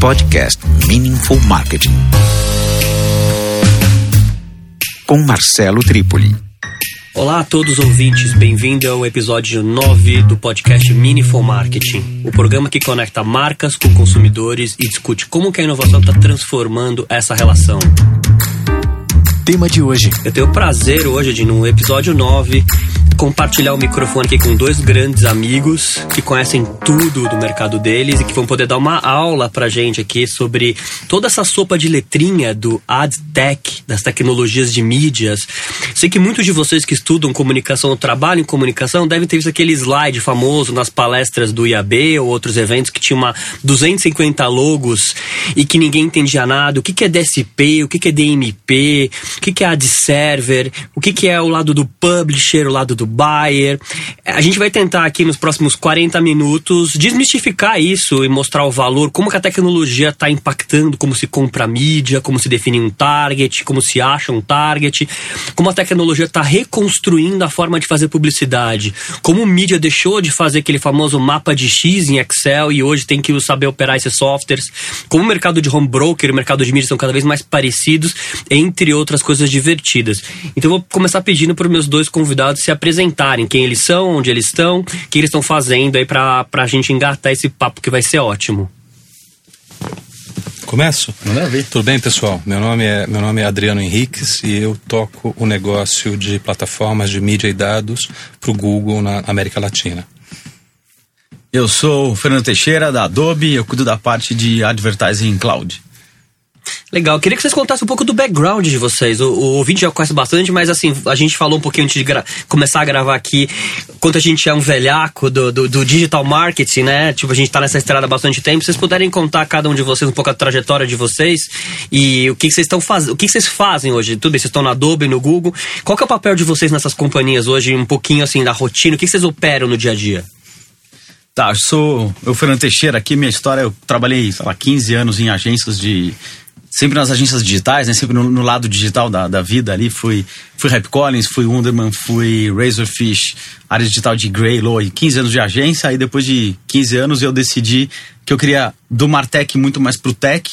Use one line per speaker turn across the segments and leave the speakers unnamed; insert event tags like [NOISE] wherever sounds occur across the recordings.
Podcast Meaningful Marketing. Com Marcelo Trípoli.
Olá a todos os ouvintes, bem-vindo ao episódio 9 do podcast Meaningful Marketing, o programa que conecta marcas com consumidores e discute como que a inovação está transformando essa relação.
Tema de hoje.
Eu tenho o prazer hoje de, no episódio 9, compartilhar o microfone aqui com dois grandes amigos que conhecem tudo do mercado deles e que vão poder dar uma aula pra gente aqui sobre toda essa sopa de letrinha do ad tech, das tecnologias de mídias. Sei que muitos de vocês que estudam comunicação ou trabalham em comunicação devem ter visto aquele slide famoso nas palestras do IAB ou outros eventos que tinha uma 250 logos e que ninguém entendia nada. O que, que é DSP, o que, que é DMP, o que, que é ad server, o que, que é o lado do publisher, o lado do Bayer. A gente vai tentar aqui nos próximos 40 minutos desmistificar isso e mostrar o valor, como que a tecnologia está impactando, como se compra mídia, como se define um target, como se acha um target, como a tecnologia está reconstruindo a forma de fazer publicidade, como mídia deixou de fazer aquele famoso mapa de X em Excel e hoje tem que saber operar esses softwares, como o mercado de home broker e o mercado de mídia são cada vez mais parecidos, entre outras coisas divertidas. Então eu vou começar pedindo para os meus dois convidados se apresentarem apresentarem quem eles são, onde eles estão, o que eles estão fazendo aí pra, pra gente engatar esse papo que vai ser ótimo.
Começo?
Manda ver.
Tudo bem, pessoal? Meu nome, é, meu nome é Adriano Henriques e eu toco o negócio de plataformas de mídia e dados para o Google na América Latina.
Eu sou o Fernando Teixeira, da Adobe, eu cuido da parte de Advertising Cloud.
Legal, queria que vocês contassem um pouco do background de vocês. O, o ouvinte já conhece bastante, mas assim, a gente falou um pouquinho antes de começar a gravar aqui, quanto a gente é um velhaco do, do, do, digital marketing, né? Tipo, a gente tá nessa estrada há bastante tempo. Vocês puderem contar cada um de vocês um pouco a trajetória de vocês e o que, que vocês estão fazendo, o que, que vocês fazem hoje? Tudo bem, vocês estão na Adobe, no Google. Qual que é o papel de vocês nessas companhias hoje, um pouquinho assim da rotina? O que, que vocês operam no dia a dia?
Tá, eu sou o Fernando Teixeira aqui, minha história, eu trabalhei, sei lá, 15 anos em agências de sempre nas agências digitais, né? Sempre no, no lado digital da, da, vida ali. Fui, fui Rap Collins, fui Wunderman, fui Razorfish, área digital de Greylow e 15 anos de agência. Aí depois de 15 anos eu decidi que eu queria do Martech muito mais pro tech.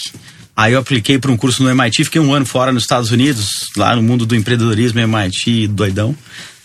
Aí eu apliquei para um curso no MIT, fiquei um ano fora nos Estados Unidos, lá no mundo do empreendedorismo, MIT, doidão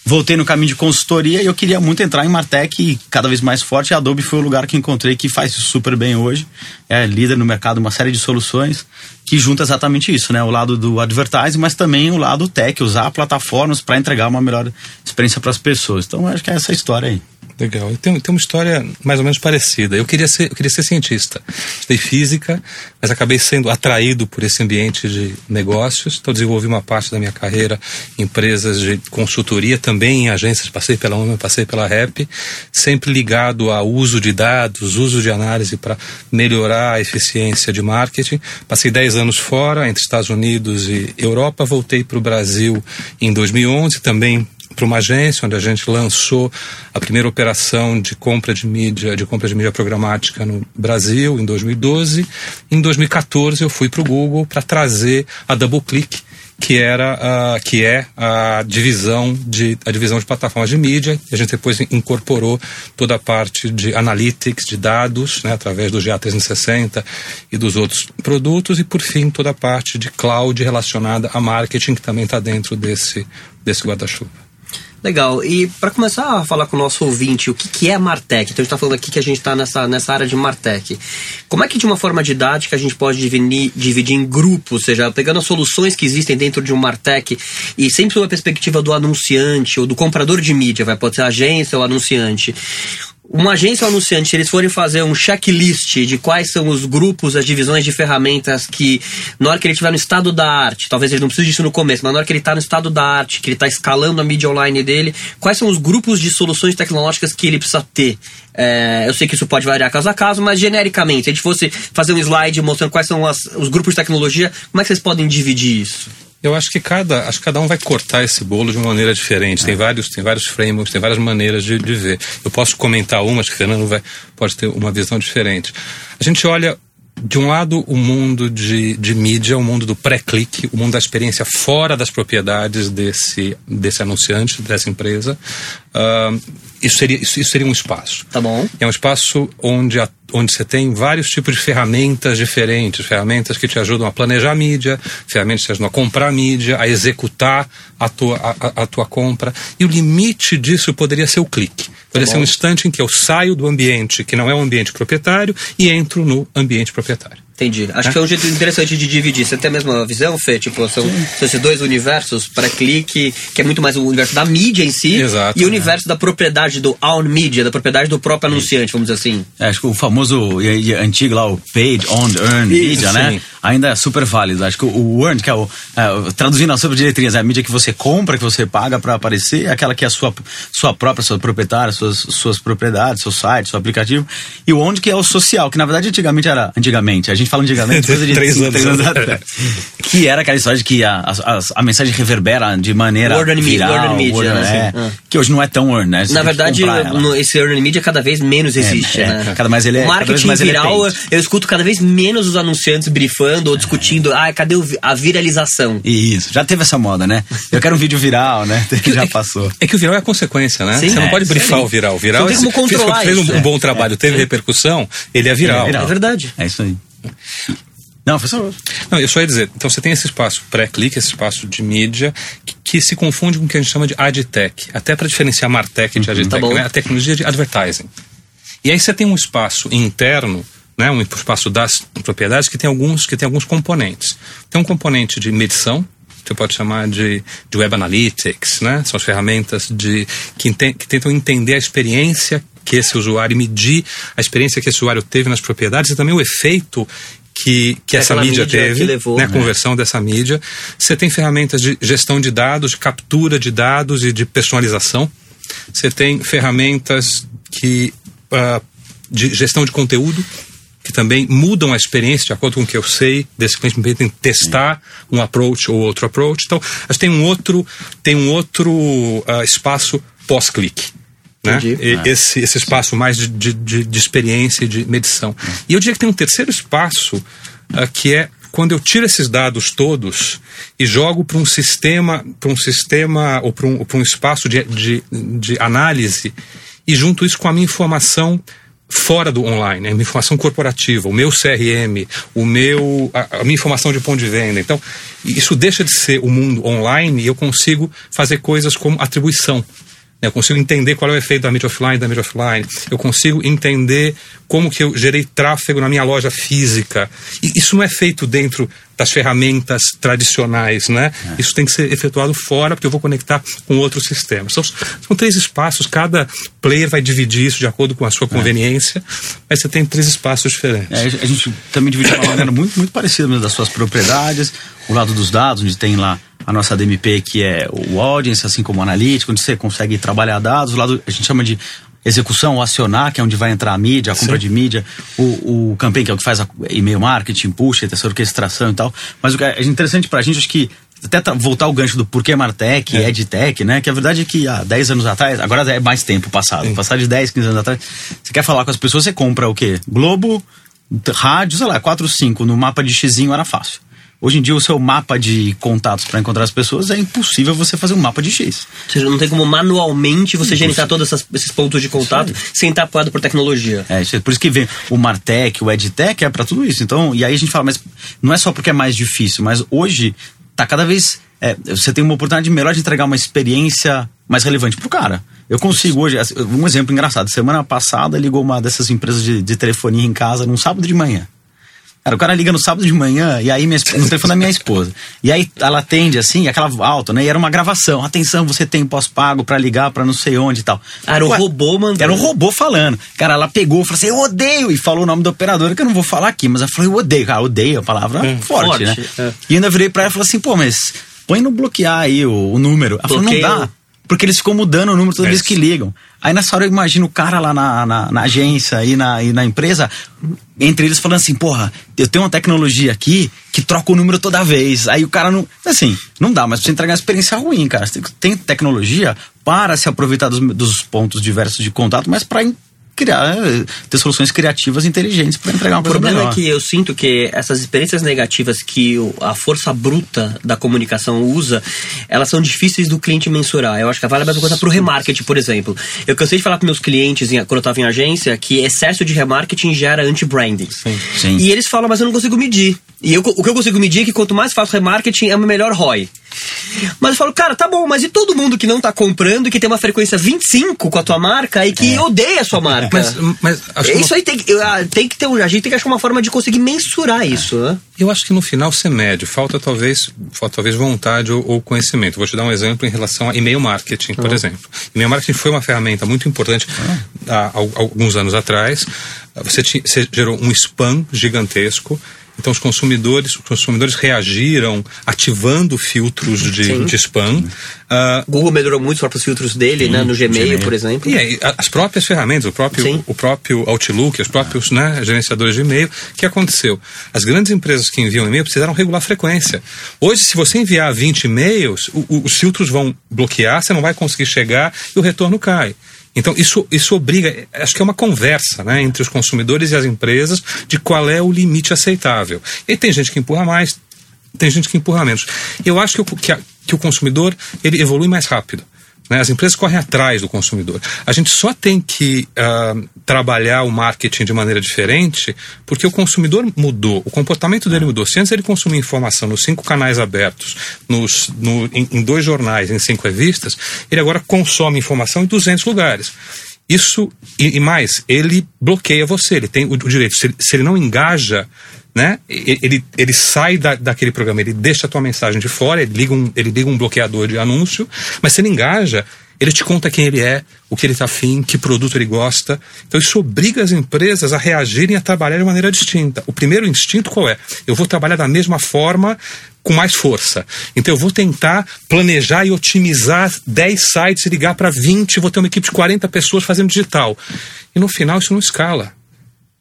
voltei no caminho de consultoria e eu queria muito entrar em Martech cada vez mais forte. A Adobe foi o lugar que encontrei que faz super bem hoje. É líder no mercado, uma série de soluções que junta exatamente isso, né? O lado do advertising, mas também o lado tech, usar plataformas para entregar uma melhor experiência para as pessoas. Então, acho que é essa história aí.
Legal. Eu tenho, tenho uma história mais ou menos parecida. Eu queria ser, eu queria ser cientista. Estudei física, mas acabei sendo atraído por esse ambiente de negócios. Então desenvolvi uma parte da minha carreira em empresas de consultoria, também em agências. Passei pela UMA, passei pela REP, sempre ligado ao uso de dados, uso de análise para melhorar a eficiência de marketing. Passei 10 anos fora, entre Estados Unidos e Europa. Voltei para o Brasil em 2011, também para uma agência onde a gente lançou a primeira operação de compra de mídia, de compra de mídia programática no Brasil em 2012. Em 2014 eu fui para o Google para trazer a DoubleClick, que era uh, que é a divisão de a divisão de plataformas de mídia. A gente depois incorporou toda a parte de analytics, de dados, né, através do GA360 e dos outros produtos e por fim toda a parte de cloud relacionada a marketing que também está dentro desse desse guarda-chuva.
Legal. E para começar a falar com o nosso ouvinte, o que, que é Martech? Então a gente está falando aqui que a gente está nessa, nessa área de Martech. Como é que de uma forma didática a gente pode dividir, dividir em grupos, ou seja, pegando as soluções que existem dentro de um Martech e sempre sob a perspectiva do anunciante ou do comprador de mídia, vai pode ser a agência ou anunciante uma agência ou anunciante, eles forem fazer um checklist de quais são os grupos, as divisões de ferramentas que, na hora que ele estiver no estado da arte, talvez ele não precise disso no começo, mas na hora que ele está no estado da arte, que ele está escalando a mídia online dele, quais são os grupos de soluções tecnológicas que ele precisa ter? É, eu sei que isso pode variar caso a caso, mas genericamente, se a gente fosse fazer um slide mostrando quais são as, os grupos de tecnologia, como é que vocês podem dividir isso?
Eu acho que cada, acho que cada um vai cortar esse bolo de uma maneira diferente. É. Tem vários, tem vários frameworks, tem várias maneiras de, de ver. Eu posso comentar uma, acho que o Fernando vai, pode ter uma visão diferente. A gente olha de um lado, o mundo de, de mídia, o mundo do pré-clique, o mundo da experiência fora das propriedades desse, desse anunciante, dessa empresa. Uh, isso, seria, isso, isso, seria um espaço.
Tá bom.
É um espaço onde a, onde você tem vários tipos de ferramentas diferentes, ferramentas que te ajudam a planejar a mídia, ferramentas que te ajudam a comprar a mídia, a executar a tua, a, a tua compra. E o limite disso poderia ser o clique. Poderia
Tá
ser um instante em que eu saio do ambiente que não é um ambiente proprietário e entro no ambiente proprietário.
Entendi. Acho que é um jeito interessante de dividir. Você tem a mesma visão, Fê? Tipo, são, são esses dois universos para clique, que é muito mais o universo da mídia em si,
Exato,
e o
é.
universo da propriedade do own media, da propriedade do próprio anunciante, vamos dizer assim.
É, acho que o famoso e, e antigo lá, o paid, earned
Isso,
media, né? Ainda é super válido. Acho que o, earned, que é o. é, traduzindo as sobre diretrizes, é a mídia que você compra, que você paga para aparecer, é aquela que é a sua, sua própria, sua proprietária, suas, suas propriedades, seu site, seu aplicativo. E o owned, que é o social, que na verdade antigamente era. Antigamente, a gente fala antigamente, coisa de [LAUGHS]
Três
cinco,
anos
atrás. Que era aquela história de que a, a, a mensagem reverbera de maneira.
Word and media,
viral,
word and media,
word-
né?
é,
Sim.
Que hoje não é tão earned, né? Você
Na verdade, no- esse earned media cada vez menos existe,
é,
né?
cada mais ele é-
o
cada vez
marketing
mais ele é
viral, eu escuto cada vez menos os anunciantes brifando ou discutindo, ah, cadê a viralização?
Isso, já teve essa moda, né? Eu quero um vídeo viral, né? [LAUGHS] já passou.
É que o viral é a consequência, né?
Sim,
você não
é,
pode
isso
brifar o viral. O viral
Você não tem
é-
como
fez- fez, um, um
é.
bom trabalho, teve repercussão, ele é viral.
viral.
É verdade.
É isso aí. Não, foi só.
Não, eu só ia dizer, então você tem esse espaço pré-clique, esse espaço de mídia, que, que se confunde com o que a gente chama de adtech, até para diferenciar martech de adtech,
Tá
né? a tecnologia de advertising. E aí você tem um espaço interno, né, um espaço das propriedades que tem alguns que tem alguns componentes. Tem um componente de medição, você pode chamar de, de web analytics, né? São as ferramentas de que, que tentam entender a experiência que esse usuário medir a experiência que esse usuário teve nas propriedades e também o efeito que, que essa mídia
mídia
teve,
que levou,
né, a
né?
conversão dessa mídia. Você tem ferramentas de gestão de dados, de captura de dados e de personalização. Você tem ferramentas que ah, de gestão de conteúdo que também mudam a experiência de acordo com o que eu sei desse cliente, me permitem testar um approach ou outro approach. Então, acho que tem um outro, tem um outro ah, espaço pós-clique. Né? E- Esse, esse espaço mais de, de, de- experiência e de medição. E eu diria que tem um terceiro espaço ah, que é quando eu tiro esses dados todos e jogo para um sistema, para um sistema ou para um, ou um espaço de, de, de análise e junto isso com a minha informação fora do online, a minha informação corporativa, o meu CRM, o meu, a, a minha informação de ponto de venda. Então, isso deixa de ser o mundo online e eu consigo fazer coisas como atribuição. Né? Eu consigo entender qual é o efeito da mídia offline, da mídia offline. Eu consigo entender como que eu gerei tráfego na minha loja física. E isso não é feito dentro das ferramentas tradicionais, né? Isso tem que ser efetuado fora, porque eu vou conectar com outros sistemas. São, são três espaços, cada player vai dividir isso de acordo com a sua conveniência, mas você tem três espaços diferentes.
É, a gente também divide de uma maneira muito, muito parecida das suas propriedades, o lado dos dados, onde tem lá a nossa DMP, que é o audience, assim como o analítico, onde você consegue trabalhar dados, o lado a gente chama de execução, o acionar, que é onde vai entrar a mídia, a compra de mídia, o, o campaign, que é o que faz a e-mail marketing, push, essa orquestração e tal. Mas o que é interessante pra gente, acho que até tra- voltar ao gancho do porquê Martech,
É.
EdTech, né? Que a verdade é que há 10 anos atrás, agora é mais tempo passado, passar de 10, 15 anos atrás, você quer falar com as pessoas, você compra o quê? Globo, rádio, sei lá, 4, 5, no mapa de xizinho era fácil. Hoje em dia, o seu mapa de contatos para encontrar as pessoas é impossível você fazer um mapa de X.
Ou seja, não tem como manualmente você gerenciar todos esses pontos de contato sem estar apoiado por tecnologia.
É, isso é por isso que vem o Martech, o EdTech, é para tudo isso. Então, e aí a gente fala, mas não é só porque é mais difícil, mas hoje tá cada vez. é, você tem uma oportunidade melhor de entregar uma experiência mais relevante pro cara. Eu consigo hoje, um exemplo engraçado. Semana passada ligou uma dessas empresas de, de telefonia em casa num sábado de manhã. Cara, o cara liga no sábado de manhã e aí minha, esp- no telefone da minha esposa. E aí ela atende assim, aquela alta, né? E era uma gravação. Atenção, você tem pós-pago pra ligar pra não sei onde e tal.
Era o
Ué,
robô mandando.
Era um robô falando. Cara, ela pegou, falou assim: "Eu odeio" e falou o nome da operadora que eu não vou falar aqui, mas ela falou: "Eu odeio". Cara, odeio a palavra forte,
forte,
né?
é.
E ainda virei pra ela e falei assim: "Pô, mas põe no bloquear aí o, o número". Ela falou: "Não
Bloqueio.
dá". Porque eles ficam mudando o número toda
É
vez que ligam. Aí nessa hora eu imagino o cara lá na, na, na agência e na, e na empresa, entre eles falando assim, porra, eu tenho uma tecnologia aqui que troca o número toda vez. Aí o cara não. Assim, não dá, mas pra você entregar uma experiência ruim, cara. Você tem, tem tecnologia para se aproveitar dos, dos pontos diversos de contato, mas para criar, ter soluções criativas inteligentes para entregar uma
O
coisa
problema
melhor.
é que eu sinto que essas experiências negativas que o- a força bruta da comunicação usa, elas são difíceis do cliente mensurar. Eu acho que vale a mesma coisa pro remarketing, por exemplo. Eu cansei de falar para meus clientes, em- quando eu estava em agência, que excesso de remarketing gera anti-branding. E eles falam, mas eu não consigo medir. E eu- o que eu consigo medir é que quanto mais faço remarketing, é o melhor ROI. Mas eu falo, cara, tá bom, mas e todo mundo que não tá comprando e que tem uma frequência 25 com a tua marca e que odeia a sua marca?
Mas, mas acho que
Isso aí tem que, eu, ah, tem que ter um. A gente tem que achar uma forma de conseguir mensurar isso, né?
Eu acho que no final você mede, falta talvez, falta talvez vontade ou, ou conhecimento. Vou te dar um exemplo em relação a e-mail marketing, por exemplo. E-mail marketing foi uma ferramenta muito importante há, há alguns anos atrás. Você, ti- você gerou um spam gigantesco. Então os consumidores, os consumidores reagiram ativando filtros de,
Sim.
de spam. Ah,
Google melhorou muito os próprios filtros dele, né? No Gmail,
Gmail.
por exemplo.
e aí, as próprias ferramentas, o próprio,
Sim.
o próprio Outlook, os próprios né, gerenciadores de e-mail, o que aconteceu? As grandes empresas que enviam e-mail precisaram regular a frequência. Hoje, se você enviar 20 e-mails, o- o- os filtros vão bloquear, você não vai conseguir chegar e o retorno cai. Então, isso, isso obriga, acho que é uma conversa né, entre os consumidores e as empresas de qual é o limite aceitável. E tem gente que empurra mais, tem gente que empurra menos. Eu acho que o, que a- que o consumidor ele evolui mais rápido. Né? As empresas correm atrás do consumidor. A gente só tem que ah, trabalhar o marketing de maneira diferente porque o consumidor mudou, o comportamento dele mudou. Se antes ele consumia informação nos cinco canais abertos, nos, no- em, em dois jornais, em cinco revistas, ele agora consome informação em 200 lugares. Isso, e, e mais, ele bloqueia você, ele tem o, o direito. Se se ele não engaja, né, ele, ele sai da, daquele programa, ele deixa a tua mensagem de fora, ele liga, um, ele liga um bloqueador de anúncio, mas se ele engaja, ele te conta quem ele é, o que ele está afim, que produto ele gosta. Então isso obriga as empresas a reagirem e a trabalhar de maneira distinta. O primeiro instinto qual é? Eu vou trabalhar da mesma forma, com mais força. Então eu vou tentar planejar e otimizar 10 sites e ligar para 20, vou ter uma equipe de 40 pessoas fazendo digital. E no final isso não escala.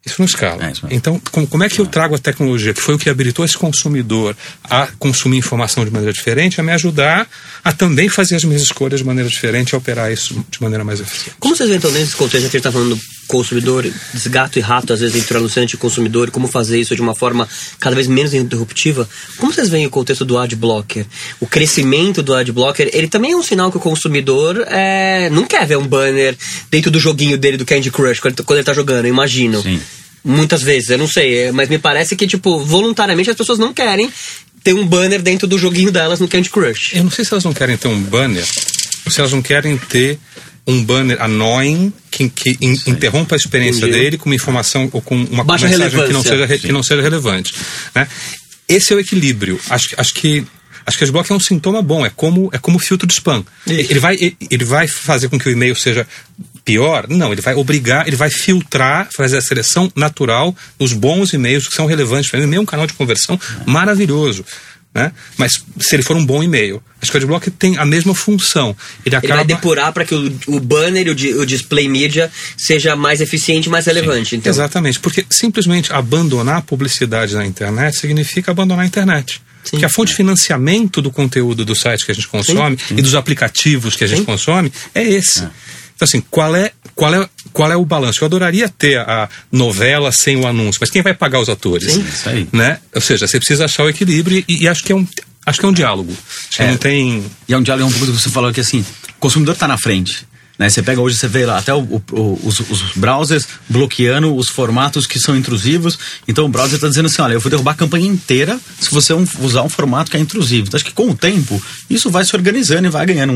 Isso não escala.
É isso
então, como, como é que eu trago a tecnologia, que foi o que habilitou esse consumidor a consumir informação de maneira diferente, a me ajudar a também fazer as minhas escolhas de maneira diferente, a operar isso de maneira mais eficiente?
Como vocês veem, então, nesse contexto que a gente está falando do consumidor, desse gato e rato, às vezes, entre o anunciante e o consumidor, e como fazer isso de uma forma cada vez menos interruptiva, como vocês veem o contexto do ad blocker? O crescimento do ad blocker, ele também é um sinal que o consumidor é, não quer ver um banner dentro do joguinho dele do Candy Crush quando ele, quando ele tá jogando, eu imagino.
Sim.
Muitas vezes, eu não sei, é, mas me parece que, tipo, voluntariamente as pessoas não querem ter um banner dentro do joguinho delas no Candy Crush.
Eu não sei se elas não querem ter um banner, ou se elas não querem ter um banner annoying que, que in- interrompa a experiência
Entendi.
dele com uma informação ou com uma
Baixa
mensagem que não, seja, re- que não seja relevante. Né? Esse é o equilíbrio. Acho, que- acho que acho que a adblock é um sintoma bom. É como é como o filtro de spam.
Isso.
Ele vai ele- ele vai fazer com que o e-mail seja pior? Não, ele vai obrigar, ele vai filtrar, fazer a seleção natural dos bons e-mails que são relevantes para mim. O e-mail é um canal de conversão maravilhoso. Né? Mas se ele for um bom e-mail, acho que o adblock tem a mesma função. Ele
Ele
acaba
vai depurar para que o, o banner e o, o display media seja mais eficiente e mais relevante. Então,
Exatamente, porque simplesmente abandonar a publicidade na internet significa abandonar a internet.
Sim.
Porque a fonte de financiamento do conteúdo do site que a gente consome e dos aplicativos que a gente
Sim.
consome é esse. Então, assim, qual é, qual, é, qual é o balanço? Eu adoraria ter a novela sem o anúncio, mas quem vai pagar os atores?
Sim.
Isso aí.
Né? Ou seja, você precisa achar o equilíbrio e, e acho que é um. Acho que é um diálogo. Acho que
É.
não tem.
E é um diálogo um pouco que você falou que assim, o consumidor está na frente. Né? Você pega hoje, você vê lá até o- o- os, os browsers bloqueando os formatos que são intrusivos. Então o browser está dizendo assim: olha, eu vou derrubar a campanha inteira se você usar um formato que é intrusivo. Então acho que com o tempo isso vai se organizando e vai ganhando um,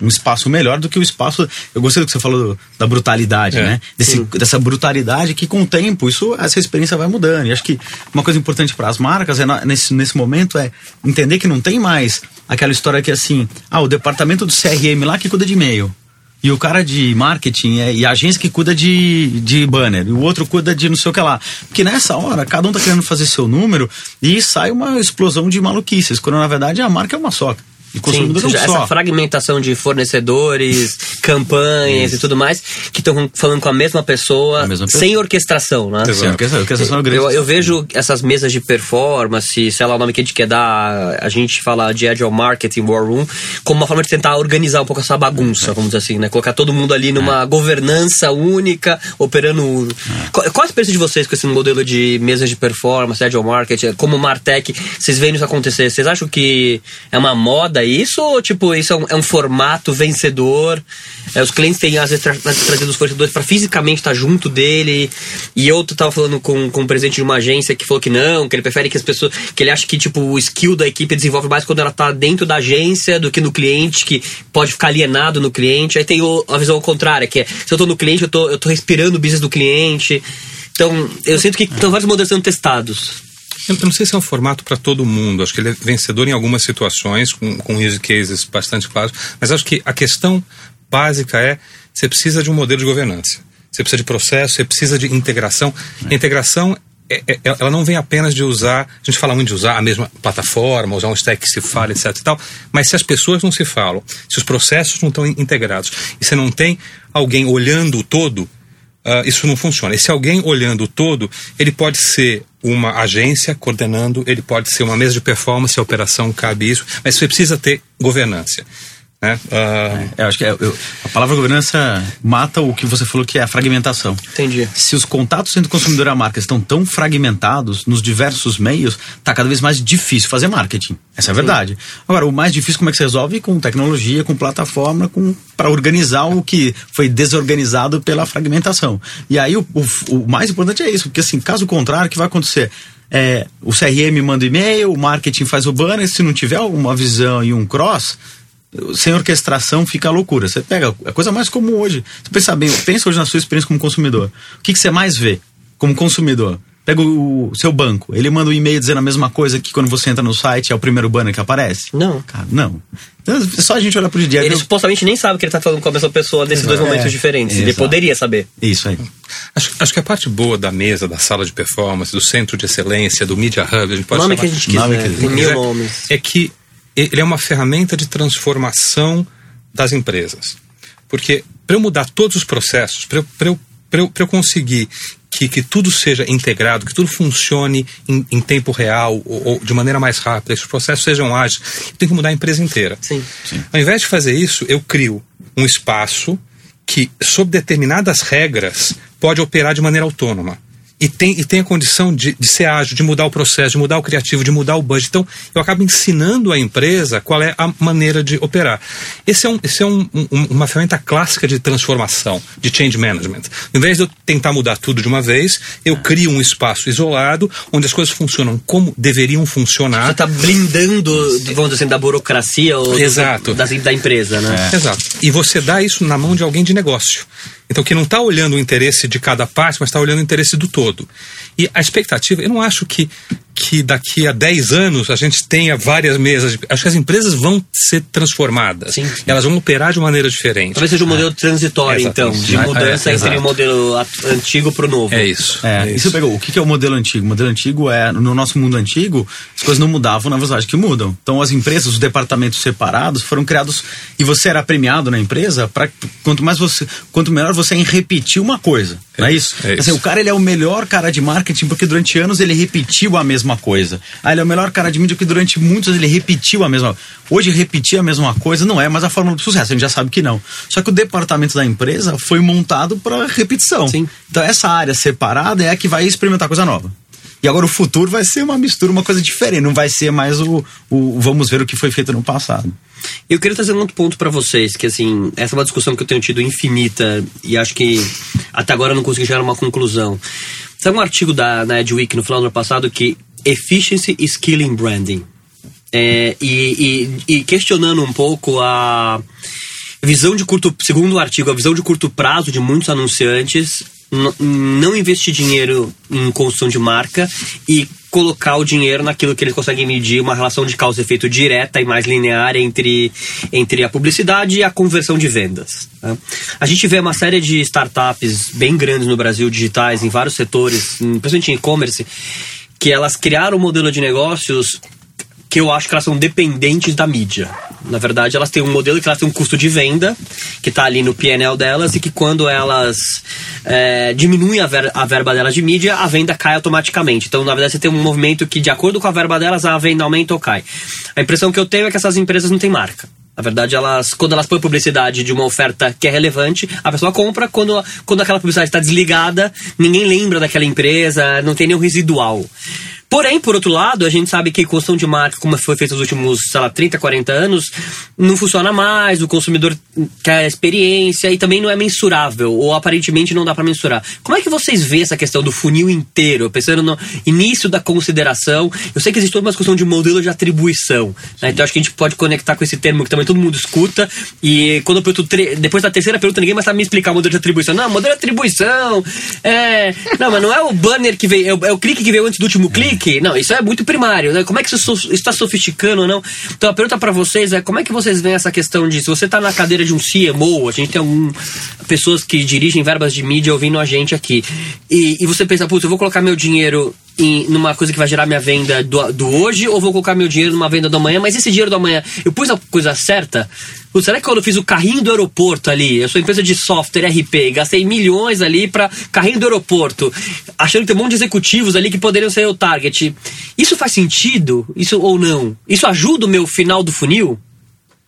um- um espaço melhor do que o espaço. Eu gostei do que você falou do- da brutalidade,
É.
né? Desse, dessa brutalidade que com o tempo isso, essa experiência vai mudando. E acho que uma coisa importante para as marcas é nesse, nesse momento é entender que não tem mais aquela história que assim, ah, o departamento do CRM lá que cuida de e-mail. E o cara de marketing é, e a agência que cuida de, de banner, e o outro cuida de não sei o que lá. Porque nessa hora, cada um tá querendo fazer seu número e sai uma explosão de maluquices, quando na verdade a marca é uma só. E consumidor
Sim,
não
essa
só.
fragmentação de fornecedores, campanhas e tudo mais, que estão falando com a mesma pessoa,
A mesma pessoa.
sem orquestração, né?
Essa- porque essa são grandes-
Eu, eu vejo essas mesas de performance, sei lá o nome que a gente quer dar, a gente fala de Agile Marketing, War Room, como uma forma de tentar organizar um pouco essa bagunça, vamos dizer assim, né? Colocar todo mundo ali numa governança única, operando. Qual, qual a experiência de vocês com esse modelo de mesas de performance, Agile Marketing, como Martech? Vocês veem isso acontecer? Vocês acham que é uma moda isso? Ou, tipo, isso é um, é um formato vencedor? É, os clientes têm, às vezes, tra tra- trazido os fornecedores para fisicamente estar junto dele. E eu tava falando com, com o presidente de uma agência que falou que não, que ele prefere que as pessoas. que ele acha que, tipo, o skill da equipe desenvolve mais quando ela tá dentro da agência do que no cliente, que pode ficar alienado no cliente. Aí tem o- a visão contrária, que é se eu tô no cliente, eu tô, eu tô respirando o business do cliente. Então, eu sinto que estão vários modelos sendo testados.
Eu não sei se é um formato para todo mundo. Acho que ele é vencedor em algumas situações, com, com use cases bastante claros. Mas acho que a questão básica é: você precisa de um modelo de governança. Você precisa de processo, você precisa de integração. A integração, é- é- ela não vem apenas de usar. A gente fala muito de usar a mesma plataforma, usar um stack que se fala, etc. e tal. Mas se as pessoas não se falam, se os processos não estão in- integrados, e você não tem alguém olhando o todo, ah, isso não funciona. Esse alguém olhando o todo, ele pode ser uma agência coordenando, ele pode ser uma mesa de performance, a operação cabe isso, mas você precisa ter governança. Né? Ah,
É, eu acho que é- eu- a palavra governança mata o que você falou que é a fragmentação.
Entendi.
Se os contatos entre o consumidor e a marca estão tão fragmentados nos diversos meios, tá cada vez mais difícil fazer marketing. Essa é a verdade. Agora, o mais difícil como é que você resolve? Com tecnologia, com plataforma, com para organizar o que foi desorganizado pela fragmentação. E aí o, o, o mais importante é isso, porque assim, caso contrário, o que vai acontecer? É, o CRM manda e-mail, o marketing faz o banner, se não tiver uma visão e um cross, sem orquestração fica a loucura. Você pega a coisa mais comum hoje. Você pensa bem, pensa hoje na sua experiência como consumidor. O que, que você mais vê como consumidor? Pega o, seu banco, ele manda um e-mail dizendo a mesma coisa que quando você entra no site é o primeiro banner que aparece?
Não.
Cara, não. Então, é só a gente olhar pro dia a
Ele
dia.
supostamente nem sabe que ele tá falando com a mesma pessoa nesses dois
Exato.
momentos
É,
diferentes. Ele
exato.
poderia saber.
Isso aí.
acho, acho que a parte boa da mesa, da sala de performance, do centro de excelência, do Media Hub, a gente
O
pode
nome
chamar-
que a gente quiser.
Nome que-
quiser,
nomes.
É que ele é uma ferramenta de transformação das empresas. Porque para eu mudar todos os processos, para eu, pra eu, pra eu, pra eu conseguir que, que tudo seja integrado, que tudo funcione em, em tempo real ou, ou de maneira mais rápida, que os processos sejam ágeis, eu tenho que mudar a empresa inteira.
Sim.
Ao invés de fazer isso, eu crio um espaço que, sob determinadas regras, pode operar de maneira autônoma. E tem, e tem a condição de, de ser ágil, de mudar o processo, de mudar o criativo, de mudar o budget. Então, eu acabo ensinando a empresa qual é a maneira de operar. Esse é, um, esse é um, um- uma ferramenta clássica de transformação, de change management. Ao invés de eu tentar mudar tudo de uma vez, eu crio um espaço isolado, onde as coisas funcionam como deveriam funcionar.
Você tá blindando, vamos dizer assim, da burocracia ou do-
Exato.
da, da empresa, né?
Exato. E você dá isso na mão de alguém de negócio. Então, que não está olhando o interesse de cada parte, mas está olhando o interesse do todo. E a expectativa, eu não acho que, que daqui a 10 anos a gente tenha várias mesas. de- acho que as empresas vão ser transformadas.
Sim.
Elas vão operar de maneira diferente.
Talvez seja um modelo transitório,
É,
então, de
É,
mudança
é,
entre
exato.
o modelo at- antigo pro novo.
É isso.
É,
é
isso pegou. O que é o modelo antigo? O modelo antigo é, no nosso mundo antigo, as coisas não mudavam na velocidade que mudam. Então, as empresas, os departamentos separados foram criados e você era premiado na empresa para quanto mais você, quanto melhor você é em repetir uma coisa. não é isso?
é isso.
Assim, o cara ele é o melhor cara de marketing porque durante anos ele repetiu a mesma coisa. Ah, ele é o melhor cara de mídia porque durante muitos anos ele repetiu a mesma. Hoje repetir a mesma coisa não é mais a fórmula do sucesso. A gente já sabe que não. Só que o departamento da empresa foi montado para repetição.
Sim.
Então essa área separada é a que vai experimentar coisa nova. E agora o futuro vai ser uma mistura, uma coisa diferente. Não vai ser mais o, o vamos ver o que foi feito no passado.
Eu queria trazer um outro ponto pra vocês, que assim, essa é uma discussão que eu tenho tido infinita e acho que até agora eu não consegui chegar a uma conclusão. Sabe um artigo da na Edweek no final do ano passado que Efficiency is Killing Branding. É, e, e- e questionando um pouco a visão de curto, segundo o artigo, a visão de curto prazo de muitos anunciantes não investir dinheiro em construção de marca e colocar o dinheiro naquilo que eles conseguem medir uma relação de causa e efeito direta e mais linear entre, entre a publicidade e a conversão de vendas. né? A gente vê uma série de startups bem grandes no Brasil, digitais, em vários setores, principalmente em e-commerce, que elas criaram um modelo de negócios que eu acho que elas são dependentes da mídia. Na verdade, elas têm um modelo que elas têm um custo de venda, que está ali no PNL delas, e que quando elas é, diminuem a, ver, a verba delas de mídia, a venda cai automaticamente. Então, na verdade, você tem um movimento que, de acordo com a verba delas, a venda aumenta ou cai. A impressão que eu tenho é que essas empresas não têm marca. Na verdade, elas, quando elas põem publicidade de uma oferta que é relevante, a pessoa compra. Quando, quando aquela publicidade está desligada, ninguém lembra daquela empresa, não tem nenhum residual. Porém, por outro lado, a gente sabe que construção de marca, como foi feita nos últimos, sei lá, 30, 40 anos, não funciona mais, o consumidor quer experiência e também não é mensurável, ou aparentemente não dá para mensurar. Como é que vocês veem essa questão do funil inteiro, pensando no início da consideração? Eu sei que existe toda uma discussão de modelo de atribuição, né? então acho que a gente pode conectar com esse termo que também todo mundo escuta, e quando eu pergunto, depois da terceira pergunta, ninguém mais sabe me explicar o modelo de atribuição. Não, modelo de atribuição, é... Não, mas não é o banner que veio, é o, é o clique que veio antes do último clique, que não, isso é muito primário, né? Como é que isso está sofisticando ou não? Então a pergunta para vocês é como é que vocês veem essa questão de se você está na cadeira de um CMO, a gente tem algum pessoas que dirigem verbas de mídia ouvindo a gente aqui, e, e você pensa, putz, eu vou colocar meu dinheiro em, numa coisa que vai gerar minha venda do, do hoje ou vou colocar meu dinheiro numa venda do amanhã, mas esse dinheiro do amanhã, eu pus a coisa certa? Putz, será que quando eu fiz o carrinho do aeroporto ali, eu sou empresa de software RP, gastei milhões ali para carrinho do aeroporto, achando que tem um monte de executivos ali que poderiam ser o target. Isso faz sentido? Isso ou não? Isso ajuda o meu final do funil?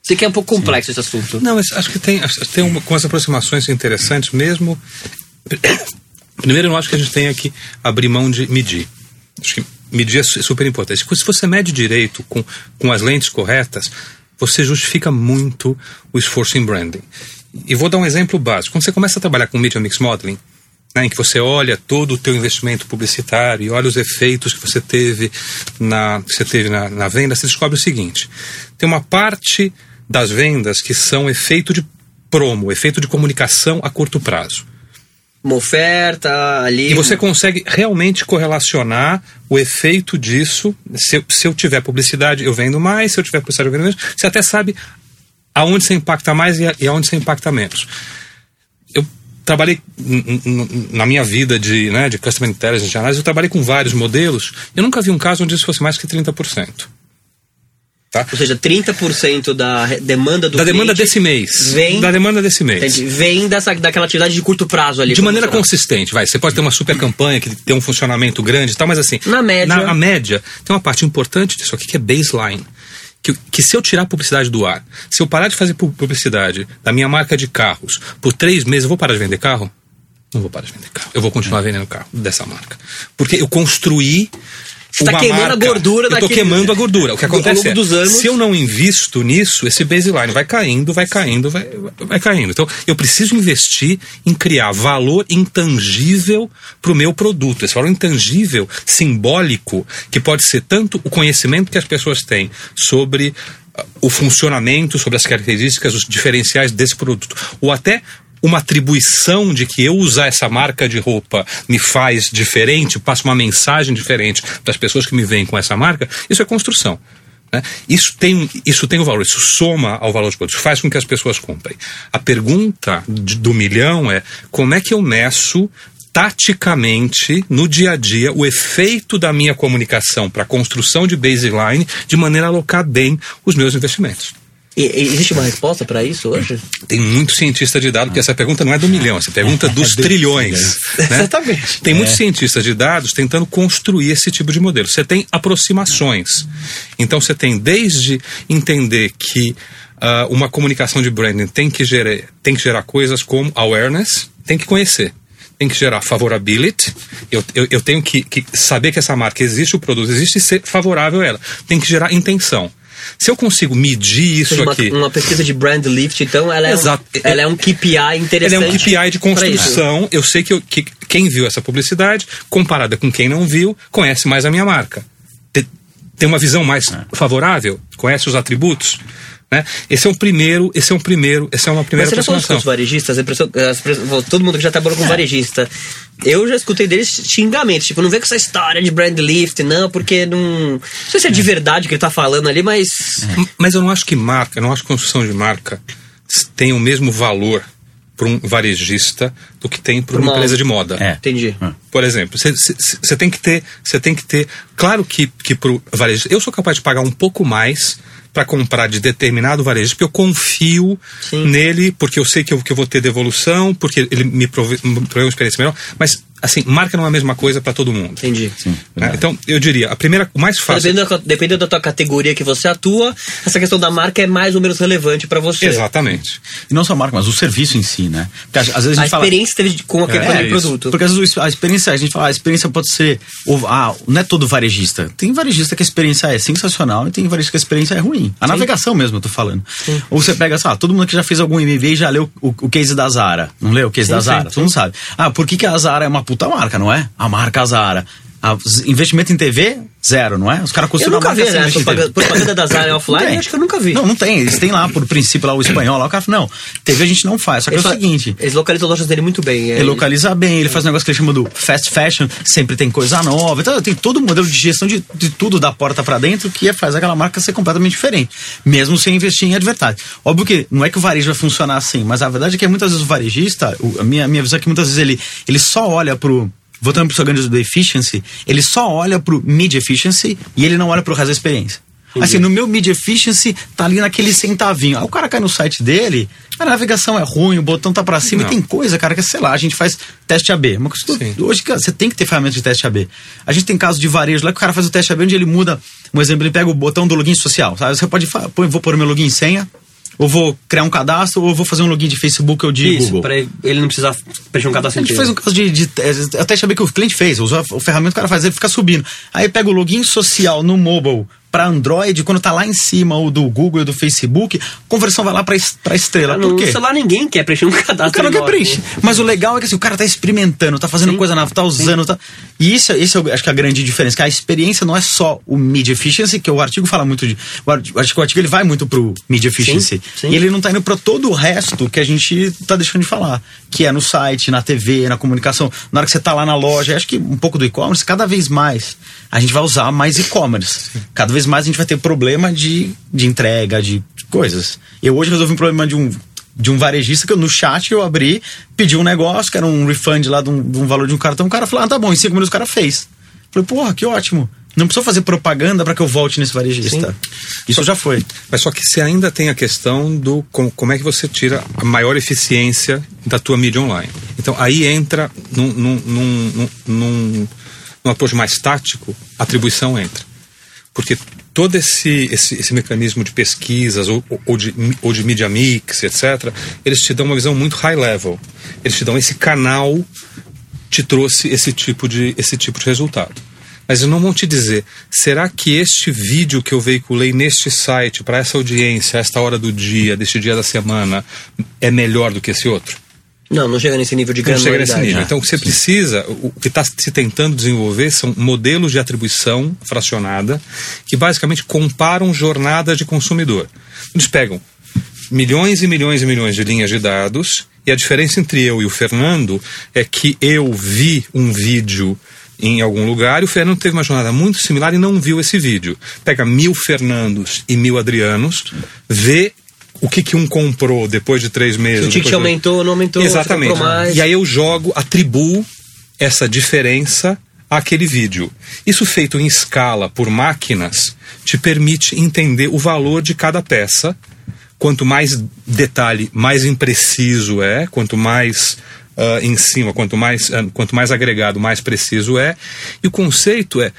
Sei que é um pouco complexo Sim. esse assunto.
Não, mas acho que tem, acho que tem uma, com as aproximações interessantes mesmo. [COUGHS] Primeiro, eu acho que a gente tem que abrir mão de medir. Acho que medir é super importante. Se você mede direito com, com as lentes corretas, você justifica muito o esforço em branding. E vou dar um exemplo básico. Quando você começa a trabalhar com Media Mix Modeling, né, em que você olha todo o teu investimento publicitário e olha os efeitos que você teve na, que você teve na, na venda, você descobre o seguinte: tem uma parte das vendas que são efeito de promo, efeito de comunicação a curto prazo
uma oferta ali.
E você consegue realmente correlacionar o efeito disso. Se eu, se eu tiver publicidade, eu vendo mais. Se eu tiver publicidade, eu vendo menos. Você até sabe aonde você impacta mais e aonde você impacta menos. Eu trabalhei na minha vida de, né, de Customer Intelligence, de análise, eu trabalhei com vários modelos. Eu nunca vi um caso onde isso fosse mais que 30%.
Tá? Ou seja, 30% da demanda do
Da demanda desse mês.
Vem,
da demanda desse mês.
Vem dessa, daquela atividade de curto prazo ali.
De maneira consistente, vai. Você pode ter uma super campanha que tem um funcionamento grande e tal, mas assim.
Na média.
Na média, tem uma parte importante disso aqui que é baseline. Que, que, se eu tirar a publicidade do ar, se eu parar de fazer publicidade da minha marca de carros por três meses, eu vou parar de vender carro? Não vou parar de vender carro. Eu vou continuar vendendo carro dessa marca. Porque eu construí
você está queimando marca, a gordura
Eu estou queimando a gordura. O que acontece
é, dos anos...
se eu não invisto nisso, esse baseline vai caindo, vai caindo, vai, vai caindo. Então, eu preciso investir em criar valor intangível para o meu produto. Esse valor intangível, simbólico, que pode ser tanto o conhecimento que as pessoas têm sobre uh, o funcionamento, sobre as características, os diferenciais desse produto, ou até uma atribuição de que eu usar essa marca de roupa me faz diferente, passa uma mensagem diferente para as pessoas que me veem com essa marca, isso é construção. Né? Isso, tem, isso tem um valor, isso soma ao valor de produto, isso faz com que as pessoas comprem. A pergunta do milhão é como é que eu meço taticamente, no dia a dia, o efeito da minha comunicação para a construção de baseline de maneira a alocar bem os meus investimentos.
E, existe uma resposta para isso hoje?
Tem muito cientista de dados, porque essa pergunta não é do milhão, essa pergunta [LAUGHS] é dos trilhões. Né? [LAUGHS]
Exatamente.
Tem muitos é. cientistas de dados tentando construir esse tipo de modelo. Você tem aproximações. Então você tem desde entender que uh, uma comunicação de branding tem que, gerar, tem que gerar coisas como awareness, tem que conhecer tem que gerar favorability. Eu, eu, eu tenho que, que, saber que essa marca existe, o produto existe e ser favorável a ela. Tem que gerar intenção. Se eu consigo medir isso
uma,
aqui.
Uma pesquisa de brand lift, então, ela é, Exato. Um, ela é um KPI interessante.
Ela é um KPI de construção. Eu sei que, eu, que quem viu essa publicidade, comparada com quem não viu, conhece mais a minha marca. Tem uma visão mais é. favorável, conhece os atributos. Né? Esse é um primeiro, esse é um primeiro, essa é uma primeira Mas você aproximação.
os varejistas, todo mundo que já trabalhou com é. varejista, eu já escutei deles xingamentos, tipo, não vem com essa história de brand lift, não, porque não, não sei se é de verdade que ele tá falando ali, mas
é. mas eu não acho que marca, eu não acho que construção de marca tem o mesmo valor para um varejista do que tem para
Pra
uma
uma-
empresa de moda.
É.
Entendi.
Por exemplo, você tem que ter, você tem que ter, claro que que pro varejista, eu sou capaz de pagar um pouco mais para comprar de determinado varejista, porque eu confio
Sim.
nele, porque eu sei que eu, que eu vou ter devolução, porque ele me prove, me provê uma experiência melhor, mas assim, marca não é a mesma coisa para todo mundo.
Entendi.
né? Então, eu diria, a primeira, o mais fácil
Dependendo da, dependendo da tua categoria que você atua, essa questão da marca é mais ou menos relevante pra você.
Exatamente.
E não só a marca, mas o serviço em si, né? Porque às às vezes a
A
gente fala.
experiência teve com aquele
É,
produto.
Porque às vezes a experiência, a gente fala, a experiência pode ser. ou- ah, não é todo varejista. Tem varejista que a experiência é sensacional e tem varejista que a experiência é ruim. A navegação mesmo, eu tô falando. Ou você pega, sei lá, todo mundo que já fez algum MBA já leu o, o case da Zara. Não leu o case
Sim,
da
sim,
Zara?
sim.
Todo mundo sabe. Ah, por que, que a Zara é uma puta marca, não é? A marca Zara. Ah, investimento em TV, zero, não é? Os caras
Eu
construíram
nunca vi, né? Propaganda, propaganda da Zara
Não
offline, acho que eu nunca vi.
Não, não tem. Eles têm lá, por princípio, lá o espanhol, lá o cara fala, não, TV a gente não faz. Só que
Eles
é o seguinte,
Eles localizam as lojas dele muito bem. é,
ele localiza bem, ele faz um negócio que ele chama do fast fashion, sempre tem coisa nova. Então tem todo o modelo de gestão de, de tudo da porta pra dentro que é, faz aquela marca ser completamente diferente, mesmo sem investir em advertising. Óbvio que não é que o varejo vai funcionar assim, mas a verdade é que muitas vezes o varejista, a minha, minha visão é que muitas vezes ele, ele só olha pro. Voltando pro seu grande do efficiency, ele só olha pro mid efficiency e ele não olha pro resto da experiência. Assim, no meu mid efficiency tá ali naquele centavinho. Aí o cara cai no site dele, a navegação é ruim, o botão tá pra cima,
Não.
e tem coisa, cara, que sei lá, a gente faz teste AB. Uma coisa que
Sim.
hoje cara, você tem que ter ferramentas de teste AB. A gente tem casos de varejo lá que o cara faz o teste AB onde ele muda, um exemplo, ele pega o botão do login social, sabe? Você pode pô, vou pôr o meu login e senha, ou vou criar um cadastro, ou vou fazer um login de Facebook ou de
Isso,
Google.
pra ele não precisar preencher um cadastro
A gente
inteiro.
fez um caso de, de, de até saber que o cliente fez, usou a, a ferramenta que o cara faz, ele fica subindo. Aí pega o login social no mobile para Android, quando tá lá em cima o do Google e do Facebook, conversão vai lá pra, pra estrela.
No
Por quê?
celular ninguém quer preencher um
O
cadastro
cara não quer preencher. Mas o legal é que assim, o cara tá experimentando, tá fazendo
Sim.
coisa nova, tá usando. Tá... E isso, isso eu acho que é a grande diferença. Que a experiência não é só o media efficiency, que o artigo fala muito de. O artigo, acho que o artigo ele vai muito pro media efficiency.
sim.
E ele não tá indo pra todo o resto que a gente tá deixando de falar. Que é no site, na TV, na comunicação. Na hora que você tá lá na loja. Acho que um pouco do e-commerce, cada vez mais a gente vai usar mais e-commerce. Cada vez mais a gente vai ter problema de, de entrega, de coisas. Eu hoje resolvi um problema de um de um varejista que eu, no chat eu abri, pedi um negócio, que era um refund lá de um, de um valor de um cartão. O cara falou: ah, tá bom, em cinco minutos o cara fez. Falei, porra, que ótimo. Não precisou fazer propaganda para que eu volte nesse varejista. Isso já foi.
Mas só que você ainda tem a questão do com- como é que você tira a maior eficiência da tua mídia online. Então aí entra num, num, num, num, num, num approach mais tático, a atribuição entra. Porque todo esse, esse, esse mecanismo de pesquisas ou, ou, de, ou de media mix, etc., eles te dão uma visão muito high level. Eles te dão esse canal te trouxe esse tipo de, esse tipo de resultado. Mas eles não vão te dizer, será que este vídeo que eu veiculei neste site, para essa audiência, a esta hora do dia, deste dia da semana, é melhor do que esse outro?
Não, não chega nesse nível de
Não chega nesse
granularidade.
nível. Então, o que você precisa, o o que está se tentando desenvolver são modelos de atribuição fracionada que basicamente comparam jornadas de consumidor. Eles pegam milhões e milhões e milhões de linhas de dados e a diferença entre eu e o Fernando é que eu vi um vídeo em algum lugar e o Fernando teve uma jornada muito similar e não viu esse vídeo. Pega mil Fernandos e mil Adrianos, vê o que, que um comprou depois de três meses.
Se o ticket
de-
aumentou, não aumentou,
Exatamente.
mais.
E aí eu jogo, atribuo essa diferença àquele vídeo. Isso feito em escala por máquinas te permite entender o valor de cada peça. Quanto mais detalhe, mais impreciso é, quanto mais ah, em cima, quanto mais, ah, quanto mais agregado, mais preciso é. E o conceito é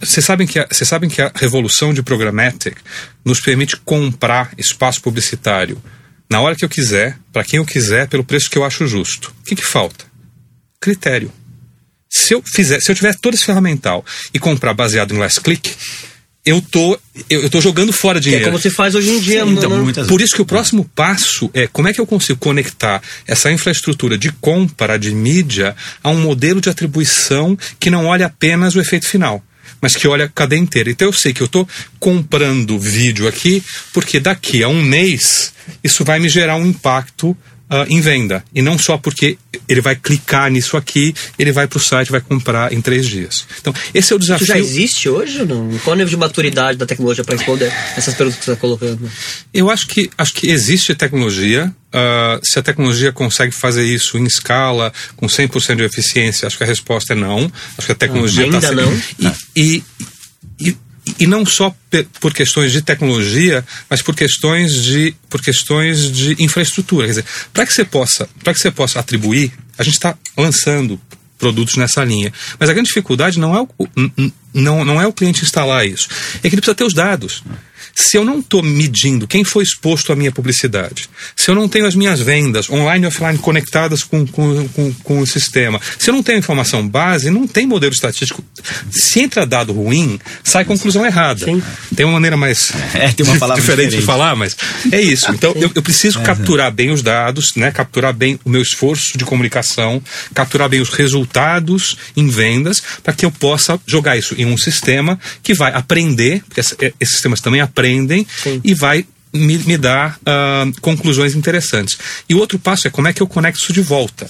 vocês sabem, que a, vocês sabem que a revolução de programmatic nos permite comprar espaço publicitário na hora que eu quiser, para quem eu quiser, pelo preço que eu acho justo. O que, que falta? Critério. Se eu fizer, se eu tiver todo esse ferramental e comprar baseado em last click, eu tô, eu, tô jogando fora
Que é
dinheiro.
como se faz hoje em dia.
Sim, então,
não- não-
muitas
Por isso que o próximo passo é como é que eu consigo conectar essa infraestrutura de compra de mídia a um modelo de atribuição que não olha apenas o efeito final, mas que olha a cadeia inteira. Então eu sei que eu estou comprando vídeo aqui porque daqui a um mês isso vai me gerar um impacto ah, em venda. E não só porque ele vai clicar nisso aqui, ele vai para o site vai comprar em três dias. Então, esse é o desafio.
Isso já existe hoje não? Qual é o nível de maturidade da tecnologia para responder essas perguntas que você está colocando?
Eu acho que, acho que existe tecnologia. Uh, se a tecnologia consegue fazer isso em escala, com 100% de eficiência, acho que a resposta é não. Acho que a tecnologia
Ainda
tá
não?
E, e, e, e não só por questões de tecnologia, mas por questões de, por questões de infraestrutura. Quer dizer, para que você possa, para que você possa atribuir, a gente está lançando produtos nessa linha. Mas a grande dificuldade não é o, não, não é o cliente instalar isso, é que ele precisa ter os dados. Se eu não estou medindo quem foi exposto à minha publicidade, se eu não tenho as minhas vendas online e offline conectadas com, com, com, com o sistema, se eu não tenho informação base, não tem modelo estatístico. Se entra dado ruim, sai conclusão errada.
Sim.
Tem uma maneira mais [LAUGHS]
É, tem uma palavra
diferente, de
diferente.
falar, mas é isso. Então eu, eu preciso capturar bem os dados, né? capturar bem o meu esforço de comunicação, capturar bem os resultados em vendas, para que eu possa jogar isso em um sistema que vai aprender, porque eh, esses sistemas também aprendem,
Sim.
e vai me, me dar ah, conclusões interessantes. E o outro passo é como é que eu conecto isso de volta.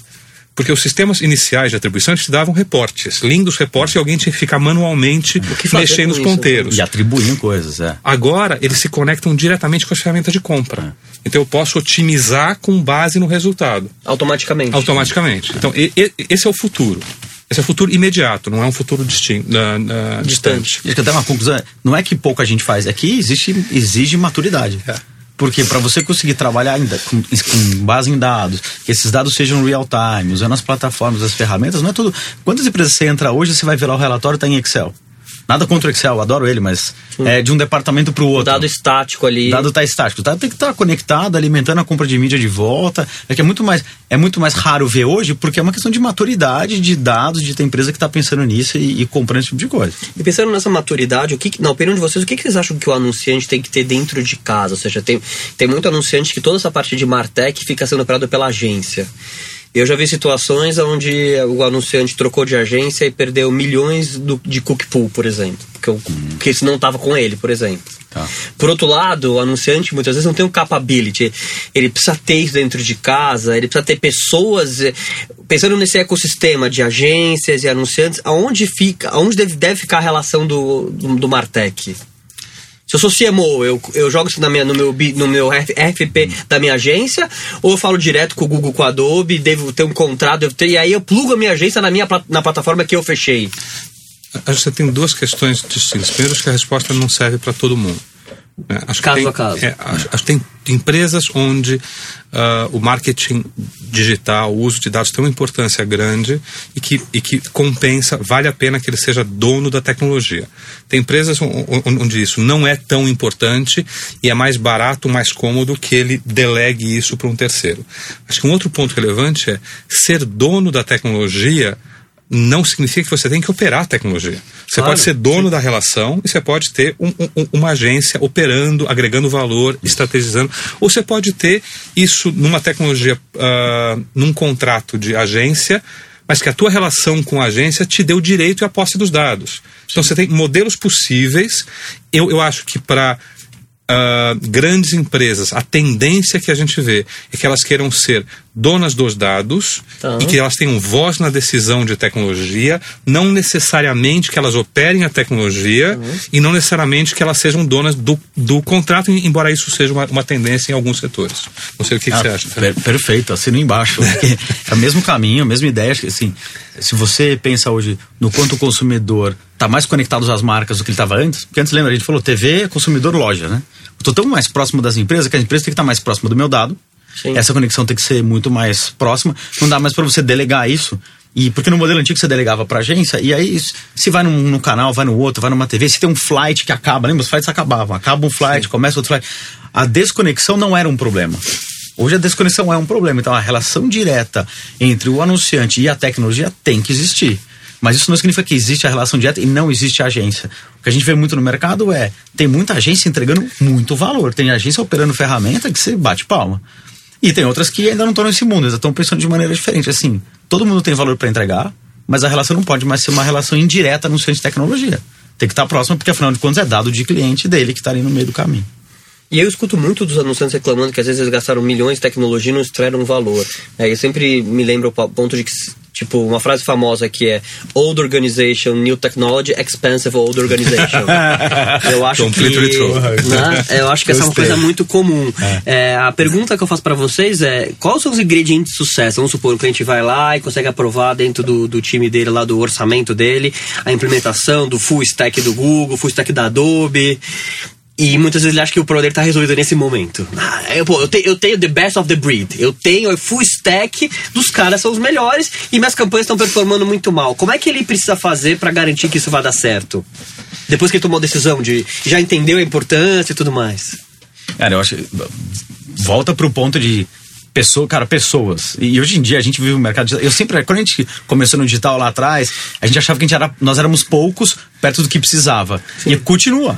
Porque os sistemas iniciais de atribuição te davam reportes, lindos reportes, e alguém tinha que ficar manualmente
que
mexendo nos ponteiros.
E atribuindo coisas, é.
Agora, eles se conectam diretamente com as ferramentas de compra. Então, eu posso otimizar com base no resultado,
Automaticamente.
automaticamente. Então, e- e- esse é o futuro. Esse é o futuro imediato, não é um futuro distin- na- na- distante.
Acho que até uma conclusão. Não é que pouca gente faz, é que existe, exige maturidade.
É.
Porque para você conseguir trabalhar ainda com, com base em dados, que esses dados sejam real time, usando as plataformas, as ferramentas, não é tudo. Quantas empresas você entra hoje, você vai ver lá o relatório, tá em Excel. Nada contra o Excel, adoro ele, mas é de um departamento para o
O
outro.
dado estático ali.
O dado está estático. O dado tem que estar conectado, alimentando a compra de mídia de volta. É que é muito mais, é muito mais raro ver hoje, porque é uma questão de maturidade de dados, de ter empresa que está pensando nisso e, e comprando esse tipo de coisa.
E pensando nessa maturidade, o que, que- na opinião de vocês, o que, que vocês acham que o anunciante tem que ter dentro de casa? Ou seja, tem, tem muito anunciante que toda essa parte de Martech fica sendo operado pela agência. Eu já vi situações onde o anunciante trocou de agência e perdeu milhões do- de cookie pool, por exemplo. Porque, o- porque isso não estava com ele, por exemplo.
Tá.
Por outro lado, o anunciante muitas vezes não tem um capability. Ele precisa ter isso dentro de casa, ele precisa ter pessoas. eh, Pensando nesse ecossistema de agências e anunciantes, aonde fica, aonde deve, deve ficar a relação do, do, do Martech? Se eu sou CMO, eu, eu jogo isso na minha, no, meu, no meu RFP da minha agência, ou eu falo direto com o Google, com a Adobe, devo ter um contrato, ter, e aí eu plugo a minha agência na minha na plataforma que eu fechei.
Acho que você tem duas questões distintas. Primeiro, acho que a resposta não serve para todo mundo. Né? Acho
Caso
tem,
a caso.
é, acho, acho que tem empresas onde ah, o marketing digital, o uso de dados tem uma importância grande e que, e que compensa, vale a pena que ele seja dono da tecnologia. Tem empresas on- on- onde isso não é tão importante e é mais barato, mais cômodo que ele delegue isso para um terceiro. Acho que um outro ponto relevante é ser dono da tecnologia não significa que você tem que operar a tecnologia. Você
Claro,
pode ser dono da relação e você pode ter um- um- uma agência operando, agregando valor, estrategizando. Ou você pode ter isso numa tecnologia, ah, num contrato de agência, mas que a tua relação com a agência te dê o direito e a posse dos dados. Então você tem modelos possíveis. Eu, eu acho que para ah, grandes empresas, a tendência que a gente vê é que elas queiram ser donas dos dados
Tá.
e que elas tenham voz na decisão de tecnologia, não necessariamente que elas operem a tecnologia e não necessariamente que elas sejam donas do, do contrato, embora isso seja uma, uma tendência em alguns setores. Não sei o que, que
Ah,
você acha.
per- perfeito, assino embaixo. [LAUGHS] é o mesmo caminho, a mesma ideia. que, Assim, se você pensa hoje no quanto o consumidor está mais conectado às marcas do que ele estava antes, porque antes lembra, a gente falou TV, consumidor, loja, né? Estou tão mais próximo das empresas que a empresa tem que estar mais próxima do meu dado.
Sim.
Essa conexão tem que ser muito mais próxima. Não dá mais para você delegar isso. E porque no modelo antigo você delegava para agência, e aí se vai num, num canal, vai no outro, vai numa TV, se tem um flight que acaba, lembra? Os flights acabavam, acaba um flight, começa outro flight. A desconexão não era um problema. Hoje a desconexão é um problema. Então a relação direta entre o anunciante e a tecnologia tem que existir. Mas isso não significa que existe a relação direta e não existe a agência. O que a gente vê muito no mercado é tem muita agência entregando muito valor. Tem agência operando ferramenta que você bate palma. E tem outras que ainda não estão nesse mundo, ainda estão pensando de maneira diferente. Assim, todo mundo tem valor para entregar, mas a relação não pode mais ser uma relação indireta anunciante de tecnologia. Tem que estar próximo, porque afinal de contas é dado de cliente dele que está ali no meio do caminho.
E eu escuto muito dos anunciantes reclamando que às vezes eles gastaram milhões de tecnologia e não extraíram valor. É, eu sempre me lembro o ponto de que Tipo, uma frase famosa que é Old organization, new technology, expensive old organization. [LAUGHS] eu acho que. Né, eu acho que essa é uma coisa muito comum. É. É, a pergunta que eu faço para vocês é: quais são os ingredientes de sucesso? Vamos supor, o cliente vai lá e consegue aprovar dentro do, do time dele, lá do orçamento dele, a implementação do full stack do Google, full stack da Adobe. E muitas vezes ele acha que o problema está resolvido nesse momento. Ah, eu, pô, eu, te, eu, tenho the best of the breed. Eu tenho o full stack dos caras são os melhores e minhas campanhas estão performando muito mal. Como é que ele precisa fazer para garantir que isso vai dar certo? Depois que ele tomou a decisão de já entendeu a importância e tudo mais.
Cara, eu acho. Volta pro ponto de pessoa, cara, pessoas. E hoje em dia a gente vive o mercado digital. Eu sempre, quando a gente começou no digital lá atrás, a gente achava que a gente era, nós éramos poucos perto do que precisava. Sim. E continua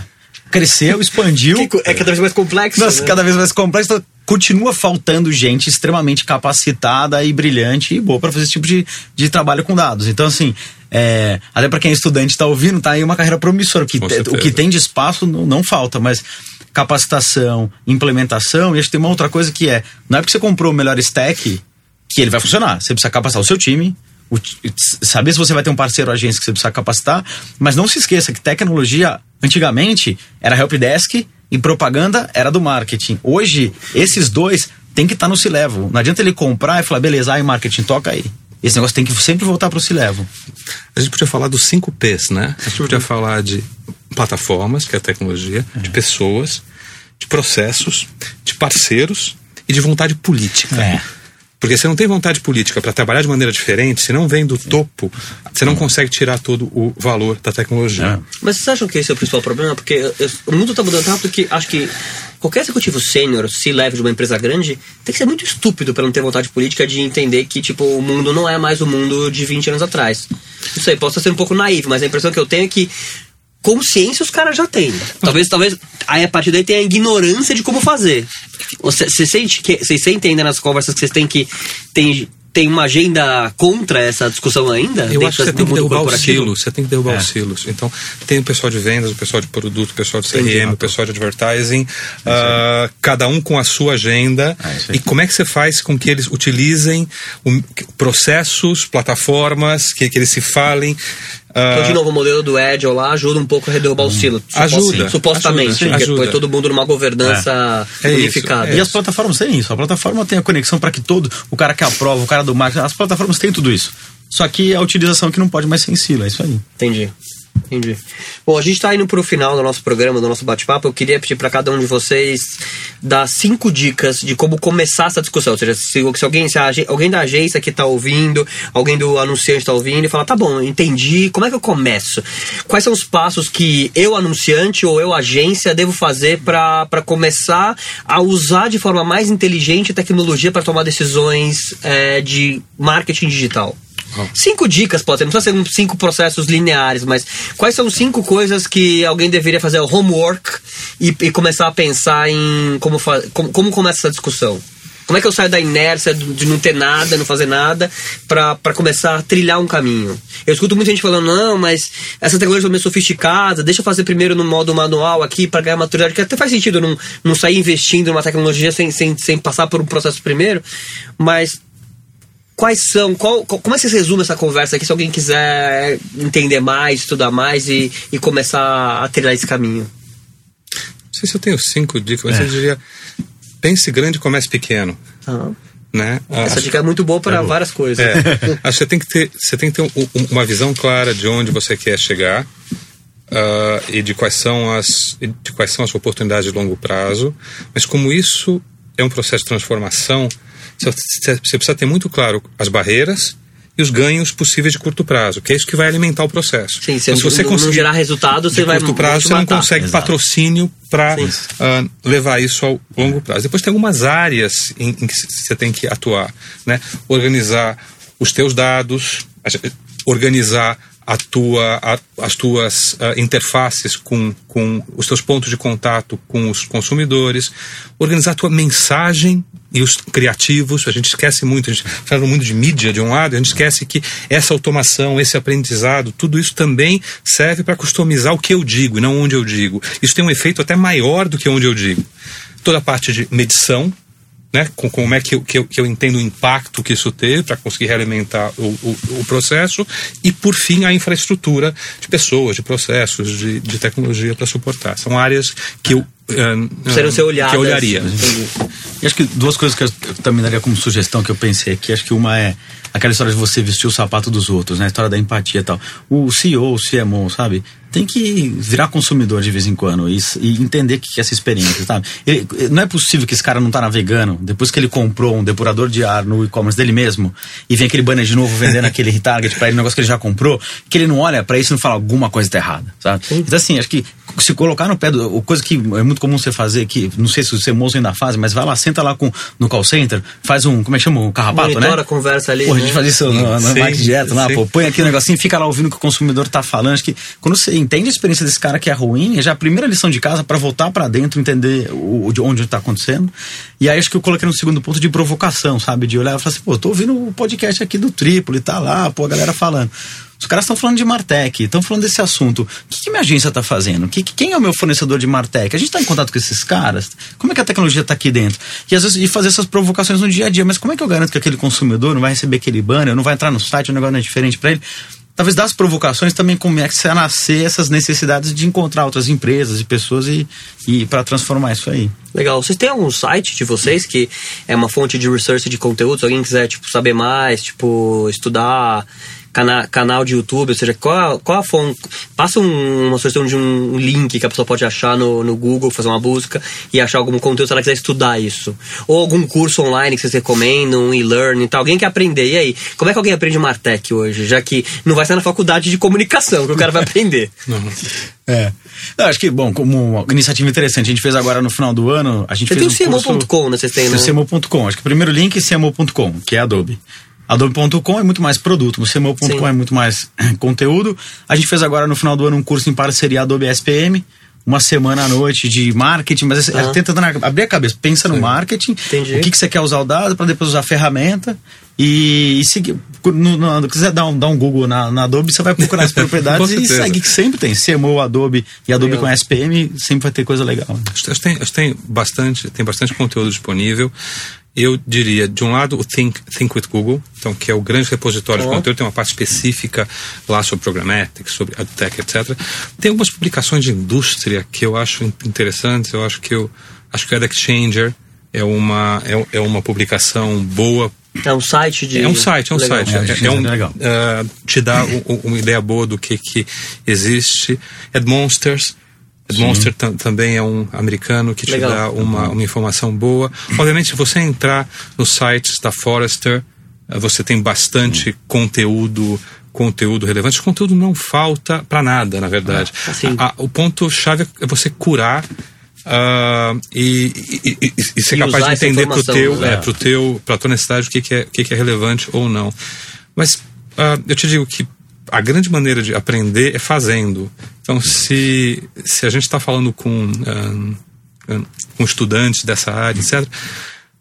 cresceu, expandiu.
é cada vez mais complexo.
Nossa, né? Cada vez mais complexo. Então, continua faltando gente extremamente capacitada e brilhante e boa para fazer esse tipo de, de trabalho com dados. Então, assim, é, até para quem é estudante está ouvindo, tá aí uma carreira promissora. Que te, o que tem de espaço não, não falta, mas capacitação, implementação, e acho que tem uma outra coisa que é: não é porque você comprou o melhor stack que ele vai funcionar. Você precisa capacitar o seu time, saber se você vai ter um parceiro agência que você precisa capacitar, mas não se esqueça que tecnologia, antigamente, era helpdesk e propaganda era do marketing. Hoje, esses dois tem que estar tá no C-Level. Não adianta ele comprar e falar, beleza, aí marketing, toca aí. Esse negócio tem que sempre voltar para o C-Level.
A gente podia falar dos cinco P's, né? A gente podia falar de plataformas, que é a tecnologia, uhum. de pessoas, de processos, de parceiros e de vontade política. É. Porque você não tem vontade política para trabalhar de maneira diferente, se não vem do topo, você não consegue tirar todo o valor da tecnologia. É.
Mas vocês acham que esse é o principal problema? Porque eu, o mundo está mudando tanto que acho que qualquer executivo sênior, se leve de uma empresa grande, tem que ser muito estúpido para não ter vontade política de entender que tipo o mundo não é mais o mundo de 20 anos atrás. Não sei, posso ser um pouco naivo, mas a impressão que eu tenho é que consciência os caras já têm. Talvez, talvez, aí a partir daí tenha a ignorância de como fazer. Você, sente que, vocês sentem ainda nas conversas que vocês têm que tem, tem uma agenda contra essa discussão ainda?
Eu acho que você tem que derrubar os silos. Você tem que derrubar é. os silos. Então, tem o pessoal de vendas, o pessoal de produto, o pessoal de CRM, o pessoal de advertising, uh, cada um com a sua agenda. É, e como é que você faz com que eles utilizem um, processos, plataformas, que, que eles se falem
então, de novo, o modelo do Edge lá ajuda um pouco a derrubar o silo.
Ajuda.
Supostamente. Ajuda, ajuda. Põe todo mundo numa governança é. unificada.
É e as plataformas têm isso. A plataforma tem a conexão para que todo, o cara que aprova, o cara do marketing, as plataformas têm tudo isso. Só que a utilização que não pode mais ser em silo, é isso aí.
Entendi. Entendi. Bom, a gente está indo para o final do nosso programa, do nosso bate-papo. Eu queria pedir para cada um de vocês dar cinco dicas de como começar essa discussão. Ou seja, se, se alguém, se a, alguém da agência que está ouvindo, alguém do anunciante está ouvindo e fala, tá bom, entendi, como é que eu começo? Quais são os passos que eu, anunciante ou eu, agência, devo fazer para começar a usar de forma mais inteligente a tecnologia para tomar decisões é, de marketing digital? Cinco dicas, pode ser, não precisa ser cinco processos lineares, mas quais são cinco coisas que alguém deveria fazer o homework e, e começar a pensar em como, como, como começa essa discussão? Como é que eu saio da inércia de não ter nada, não fazer nada, para começar a trilhar um caminho? Eu escuto muita gente falando, não, mas essa tecnologia é meio sofisticada, deixa eu fazer primeiro no modo manual aqui para ganhar maturidade, que até faz sentido não, não sair investindo numa tecnologia sem, sem, sem passar por um processo primeiro, mas quais são, qual, como é que você resume essa conversa aqui, se alguém quiser entender mais, estudar mais e, e começar a trilhar esse caminho?
Não sei se eu tenho cinco dicas, mas é. eu diria, pense grande e comece pequeno. Né?
Essa dica é muito boa para é várias coisas.
É. Acho que você tem que ter, você tem que ter um, uma visão clara de onde você quer chegar uh, e de quais, são as, de quais são as oportunidades de longo prazo. Mas como isso é um processo de transformação, você precisa ter muito claro as barreiras e os ganhos possíveis de curto prazo, que é isso que vai alimentar o processo.
Sim, se, então, se você não, conseguir gerar resultado, você vai
curto prazo, você não consegue Exato. patrocínio para uh, ah, levar isso ao longo prazo. Depois tem algumas áreas em, em que você tem que atuar, né? Organizar os teus dados, organizar a tua, a, as tuas uh, interfaces com, com os teus pontos de contato com os consumidores, organizar a tua mensagem e os criativos. A gente esquece muito, a gente fala muito de mídia de um lado, a gente esquece que essa automação, esse aprendizado, tudo isso também serve para customizar o que eu digo e não onde eu digo. Isso tem um efeito até maior do que onde eu digo. toda a parte de medição, né, com como é que eu, que eu, que eu entendo o impacto que isso teve para conseguir realimentar o, o, o, processo e, por fim, a infraestrutura de pessoas, de processos, de, de tecnologia para suportar. São áreas que eu
uh, ser
que eu olharia.
E acho que duas coisas que eu, eu também daria como sugestão que eu pensei aqui, acho que uma é aquela história de você vestir o sapato dos outros, né? A história da empatia e tal. O CEO, o CMO, sabe? Tem que virar consumidor de vez em quando e, e entender o que é essa experiência, sabe? Ele, não é possível que esse cara não tá navegando depois que ele comprou um depurador de ar no e-commerce dele mesmo e vem aquele banner de novo vendendo aquele [LAUGHS] retarget para ele, um negócio que ele já comprou, que ele não olha para isso e não fala alguma coisa tá errada, sabe? Então assim, acho que se colocar no pé do. Coisa que é muito comum você fazer, que não sei se o moço ainda faz, mas vai lá, senta lá com, no call center, faz um. Como é que chama? Um carrapato,
Monitora,
né?
conversa ali.
Pô,
né?
a gente faz isso no, no marketing direto lá, pô. Põe aqui o um negocinho, fica lá ouvindo o que o consumidor tá falando. Acho que quando você entende a experiência desse cara que é ruim, é já a primeira lição de casa para voltar para dentro, entender o, de onde tá acontecendo. E aí acho que eu coloquei no segundo ponto de provocação, sabe? De olhar e falar assim, pô, tô ouvindo o podcast aqui do Triplo e tá lá, pô, a galera falando. Os caras estão falando de Martech, estão falando desse assunto. O que, que minha agência está fazendo? Que, quem é o meu fornecedor de Martech? A gente está em contato com esses caras? Como é que a tecnologia está aqui dentro? E às vezes e fazer essas provocações no dia a dia. Mas como é que eu garanto que aquele consumidor não vai receber aquele banner, não vai entrar no site, o negócio não é diferente para ele? talvez das provocações também comece a nascer essas necessidades de encontrar outras empresas e pessoas e, e para transformar isso aí.
Legal. Vocês têm algum site de vocês que é uma fonte de research de conteúdo? Se alguém quiser tipo saber mais, tipo estudar cana canal de YouTube, ou seja, qual, qual a fonte. Passa um, uma sugestão de um link que a pessoa pode achar no, no Google, fazer uma busca e achar algum conteúdo se ela quiser estudar isso. Ou algum curso online que vocês recomendam, um e-learning e tal. Alguém quer aprender. E aí, como é que alguém aprende Martech hoje? Já que não vai ser na faculdade de comunicação que o cara vai aprender. [LAUGHS]
não. É. Não, acho que, bom, como uma iniciativa interessante, a gente fez agora no final do ano. A gente
Você
fez
tem
um
o CMO.com, né? Vocês têm, né?
CMO.com. Acho que o primeiro link é CMO.com, que é Adobe. Adobe.com é muito mais produto, o CMO.com é muito mais conteúdo. A gente fez agora no final do ano um curso em parceria Adobe SPM, uma semana à noite de marketing, mas ah. tentando abrir a cabeça, pensa Sim. no marketing, Entendi. o que, que você quer usar o dado para depois usar a ferramenta e, e seguir. No, no, no, quiser dar um, dar um Google na, na Adobe, você vai procurar as [LAUGHS] propriedades e segue que sempre tem. CMO, Adobe e Adobe Legal. com SPM, sempre vai ter coisa legal.
Acho que tem, tem, bastante, tem bastante conteúdo disponível eu diria, de um lado, o Think, Think with Google, então, que é o grande repositório oh. de conteúdo, tem uma parte específica lá sobre programmatic, sobre adtech, etc. Tem algumas publicações de indústria que eu acho interessantes, eu acho que eu acho que o AdExchanger é uma, é, é uma publicação boa
é um site de.
É um site, é um legal. site. É, é, é um, legal. Uh, te dá um, uma ideia boa do que, que existe. Monsters Monster também é um americano que te Legal. dá uma, uma informação boa. Obviamente, se você entrar nos sites da Forrester, eh, você tem bastante conteúdo conteúdo relevante. O conteúdo não falta para nada, na verdade. Ah, assim. a, a, o ponto chave é você curar uh, e, e, e, e, ser capaz de entender para o teu, né? é, pro teu, para tua necessidade o que, que, é, o que, que é relevante ou não. Mas uh, eu te digo que a grande maneira de aprender é fazendo. Então, se, se a gente está falando com, um, com estudantes dessa área, etc.,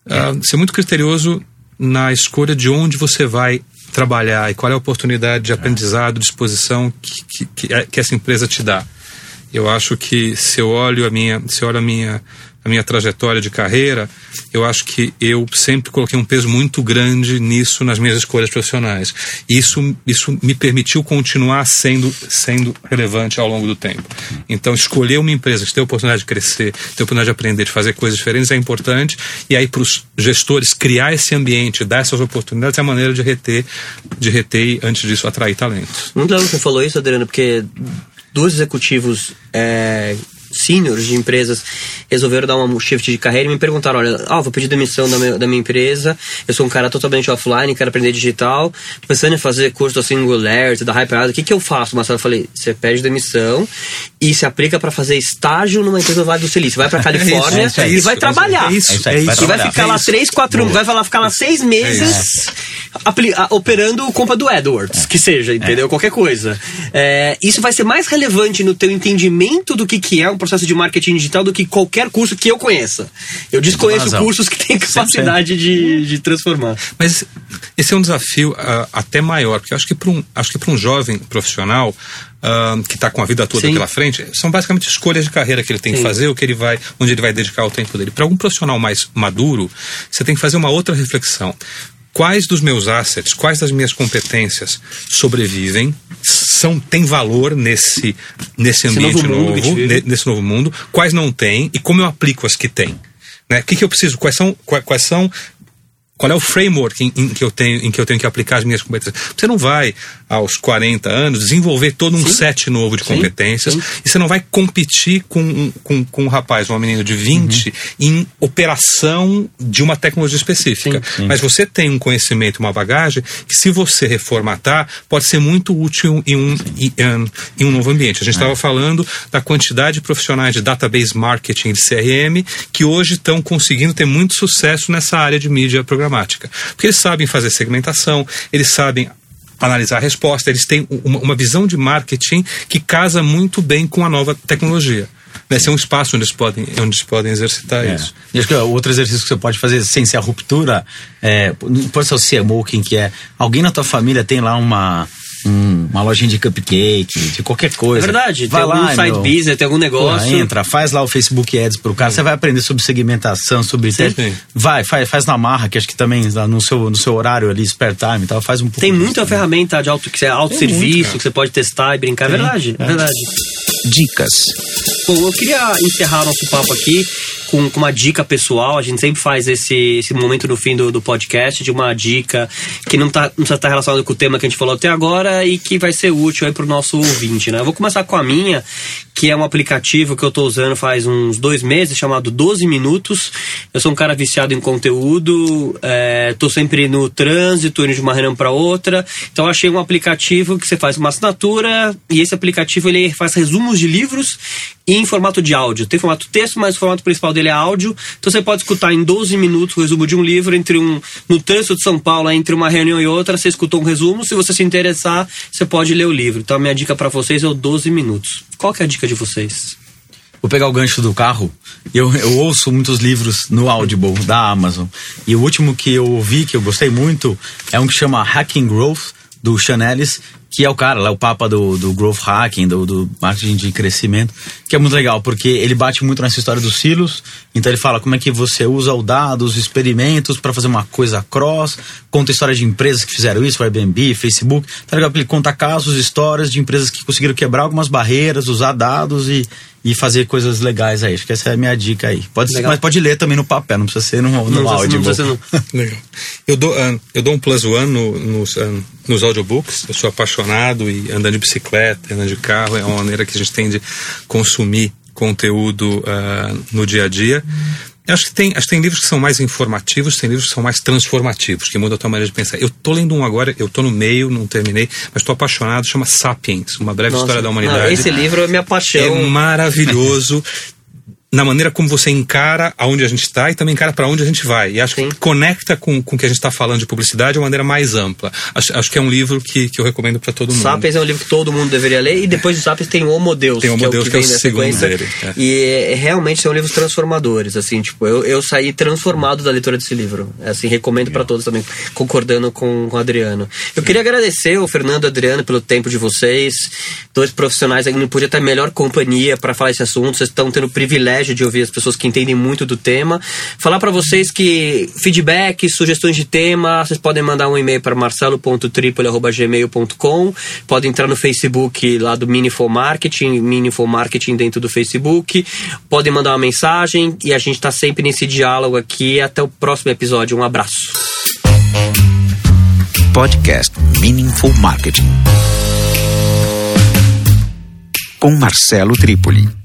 uh, ser muito criterioso na escolha de onde você vai trabalhar e qual é a oportunidade de aprendizado, disposição que, que, que essa empresa te dá. Eu acho que se eu olho a minha, se eu olho a minha a minha trajetória de carreira, eu acho que eu sempre coloquei um peso muito grande nisso nas minhas escolhas profissionais. Isso, isso me permitiu continuar sendo, sendo relevante ao longo do tempo. Então, escolher uma empresa que tem a oportunidade de crescer, ter a oportunidade de aprender, de fazer coisas diferentes é importante. E aí, para os gestores, criar esse ambiente, dar essas oportunidades é a maneira de reter, de reter e, antes disso, atrair talentos.
Muito legal que você falou isso, Adriano, porque dois executivos é, seniors de empresas resolveram dar um shift de carreira e me perguntaram: olha, ah, vou pedir demissão da minha, da minha empresa, eu sou um cara totalmente offline, quero aprender digital, pensando em fazer curso da Singularity, da Hyperado, o que, que eu faço? Marcelo, eu falei: você pede demissão e se aplica para fazer estágio numa empresa do Vale do Silício. Vai para [LAUGHS] Califórnia é isso, é isso, e vai trabalhar. É isso, é isso. É isso. E vai ficar lá três, quatro, vai lá ficar lá seis meses operando compra do Edwards, que seja, entendeu? Qualquer coisa. isso vai ser mais relevante no teu entendimento do que, que é um processo de marketing digital do que qualquer curso que eu conheça. Eu desconheço cursos que têm capacidade de, de transformar.
Mas esse é um desafio uh, até maior, porque eu acho que para um, acho que para um jovem profissional ah, que está com a vida toda
Sim.
pela frente, são basicamente escolhas de carreira que ele tem que
Sim.
fazer, o que ele vai, onde ele vai dedicar o tempo dele. Para algum profissional mais maduro, você tem que fazer uma outra reflexão. Quais dos meus assets, quais das minhas competências sobrevivem, são têm valor nesse, nesse
Esse
ambiente
novo gente
novo, ne- nesse novo mundo, quais não têm e como eu aplico as que têm. Né? O que, que eu preciso? Quais são, qua- quais, são qual é o framework em, em que eu tenho, em que eu tenho que aplicar as minhas competências? Você não vai, aos 40 anos, desenvolver todo um set novo de
Sim,
competências
sim.
e você não vai competir com, um- com, com um rapaz, uma menina de 20 em operação de uma tecnologia específica. Mas você tem um conhecimento, uma bagagem que, se você reformatar, pode ser muito útil em um, em, em- um novo ambiente. A gente estava falando da quantidade de profissionais de database marketing de CRM que hoje estão conseguindo ter muito sucesso nessa área de mídia programática. Porque eles sabem fazer segmentação, eles sabem analisar a resposta, eles têm uma, visão de marketing que casa muito bem com a nova tecnologia. Né? Esse é um espaço onde eles podem, onde eles podem exercitar
É.
isso.
E acho que outro exercício que você pode fazer sem ser a ruptura, é, não pode ser o CMO, quem que é. Alguém na tua família tem lá uma, um- uma lojinha de cupcake, de qualquer
É
coisa.
verdade,
vai
tem
lá,
algum side
meu.
business, tem algum negócio.
Entra, faz lá o Facebook Ads pro cara, você vai aprender sobre segmentação, sobre
Sim.
te- vai, faz, faz na marra, que acho que também no seu, no seu horário ali, spare time e tal, faz um pouco.
Tem muita
também.
ferramenta de auto, que é autosserviço, que você pode testar e brincar. É verdade, é verdade.
Dicas.
Bom, eu queria encerrar nosso papo aqui com, com uma dica pessoal. A gente sempre faz esse, esse momento no fim do, do podcast de uma dica que não, tá, não precisa estar relacionada com o tema que a gente falou até agora e que vai ser útil aí pro nosso ouvinte, né? Eu vou começar com a minha, que é um aplicativo que eu tô usando faz uns dois meses, chamado 12 Minutos. Eu sou um cara viciado em conteúdo, é, tô sempre no trânsito, indo de uma reunião para outra. Então achei um aplicativo que você faz uma assinatura e esse aplicativo ele faz resumos de livros em formato de áudio. Tem formato texto, mas o formato principal dele é áudio. Então você pode escutar em 12 minutos o resumo de um livro entre um no trânsito de São Paulo, entre uma reunião e outra, você escutou um resumo. Se você se interessar, você pode ler o livro. Então a minha dica para vocês é o 12 minutos. Qual que é a dica de vocês?
Vou pegar o gancho do carro. Eu, eu ouço muitos livros no Audible da Amazon. E o último que eu ouvi, que eu gostei muito, é um que chama Hacking Growth, do Sean Ellis, que é o cara, lá, o papa do, do growth hacking, do, do marketing de crescimento, que é muito legal, porque ele bate muito nessa história dos silos. Então ele fala como é que você usa o dado, os experimentos para fazer uma coisa cross, conta histórias de empresas que fizeram isso, Airbnb, Facebook. Tá legal? Ele conta casos, histórias de empresas que conseguiram quebrar algumas barreiras, usar dados e, e fazer coisas legais aí. Acho que essa é a minha dica aí. Pode ser, mas pode ler também no papel, não precisa ser no, no
Não precisa-
áudio.
não precisa não. [LAUGHS]
Legal. Eu dou, ah, eu dou um plus one no- nos, ah, nos audiobooks. Eu sou apaixonado e andando de bicicleta, andando de carro, é uma maneira que a gente tem de consumir conteúdo ah, no dia a dia. Eu acho que, tem, acho que tem livros que são mais informativos, tem livros que são mais transformativos, que mudam a tua maneira de pensar. Eu tô lendo um agora, eu tô no meio, não terminei, mas estou apaixonado, chama Sapiens, Uma Breve História da Humanidade.
Não, esse livro é minha paixão.
É maravilhoso [LAUGHS] na maneira como você encara aonde a gente está e também encara para onde a gente vai. E acho
Sim.
que conecta com, com o que a gente está falando de publicidade de uma maneira mais ampla. Acho, acho que é um livro que, que eu recomendo para todo mundo.
Sapiens é um livro que todo mundo deveria ler e depois de Sapiens tem o Homo Deus,
Tem Homo
que é o
Deus,
que
que é o segundo dele, é.
E é, realmente são livros transformadores, assim, tipo, eu, eu saí transformado da leitura desse livro. Assim, recomendo para todos também, concordando com, com o Adriano. Eu queria agradecer o Fernando e o Adriano pelo tempo de vocês, dois profissionais não podia ter melhor companhia para falar esse assunto, vocês estão tendo o privilégio de ouvir as pessoas que entendem muito do tema. Falar para vocês que feedback, sugestões de tema, vocês podem mandar um e-mail para marcelo.tripoli.gmail.com, podem entrar no Facebook lá do Meaningful Marketing, Meaningful Marketing dentro do Facebook, podem mandar uma mensagem e a gente está sempre nesse diálogo aqui. Até o próximo episódio. Um abraço.
Podcast Meaningful Marketing. Com Marcelo Tripoli.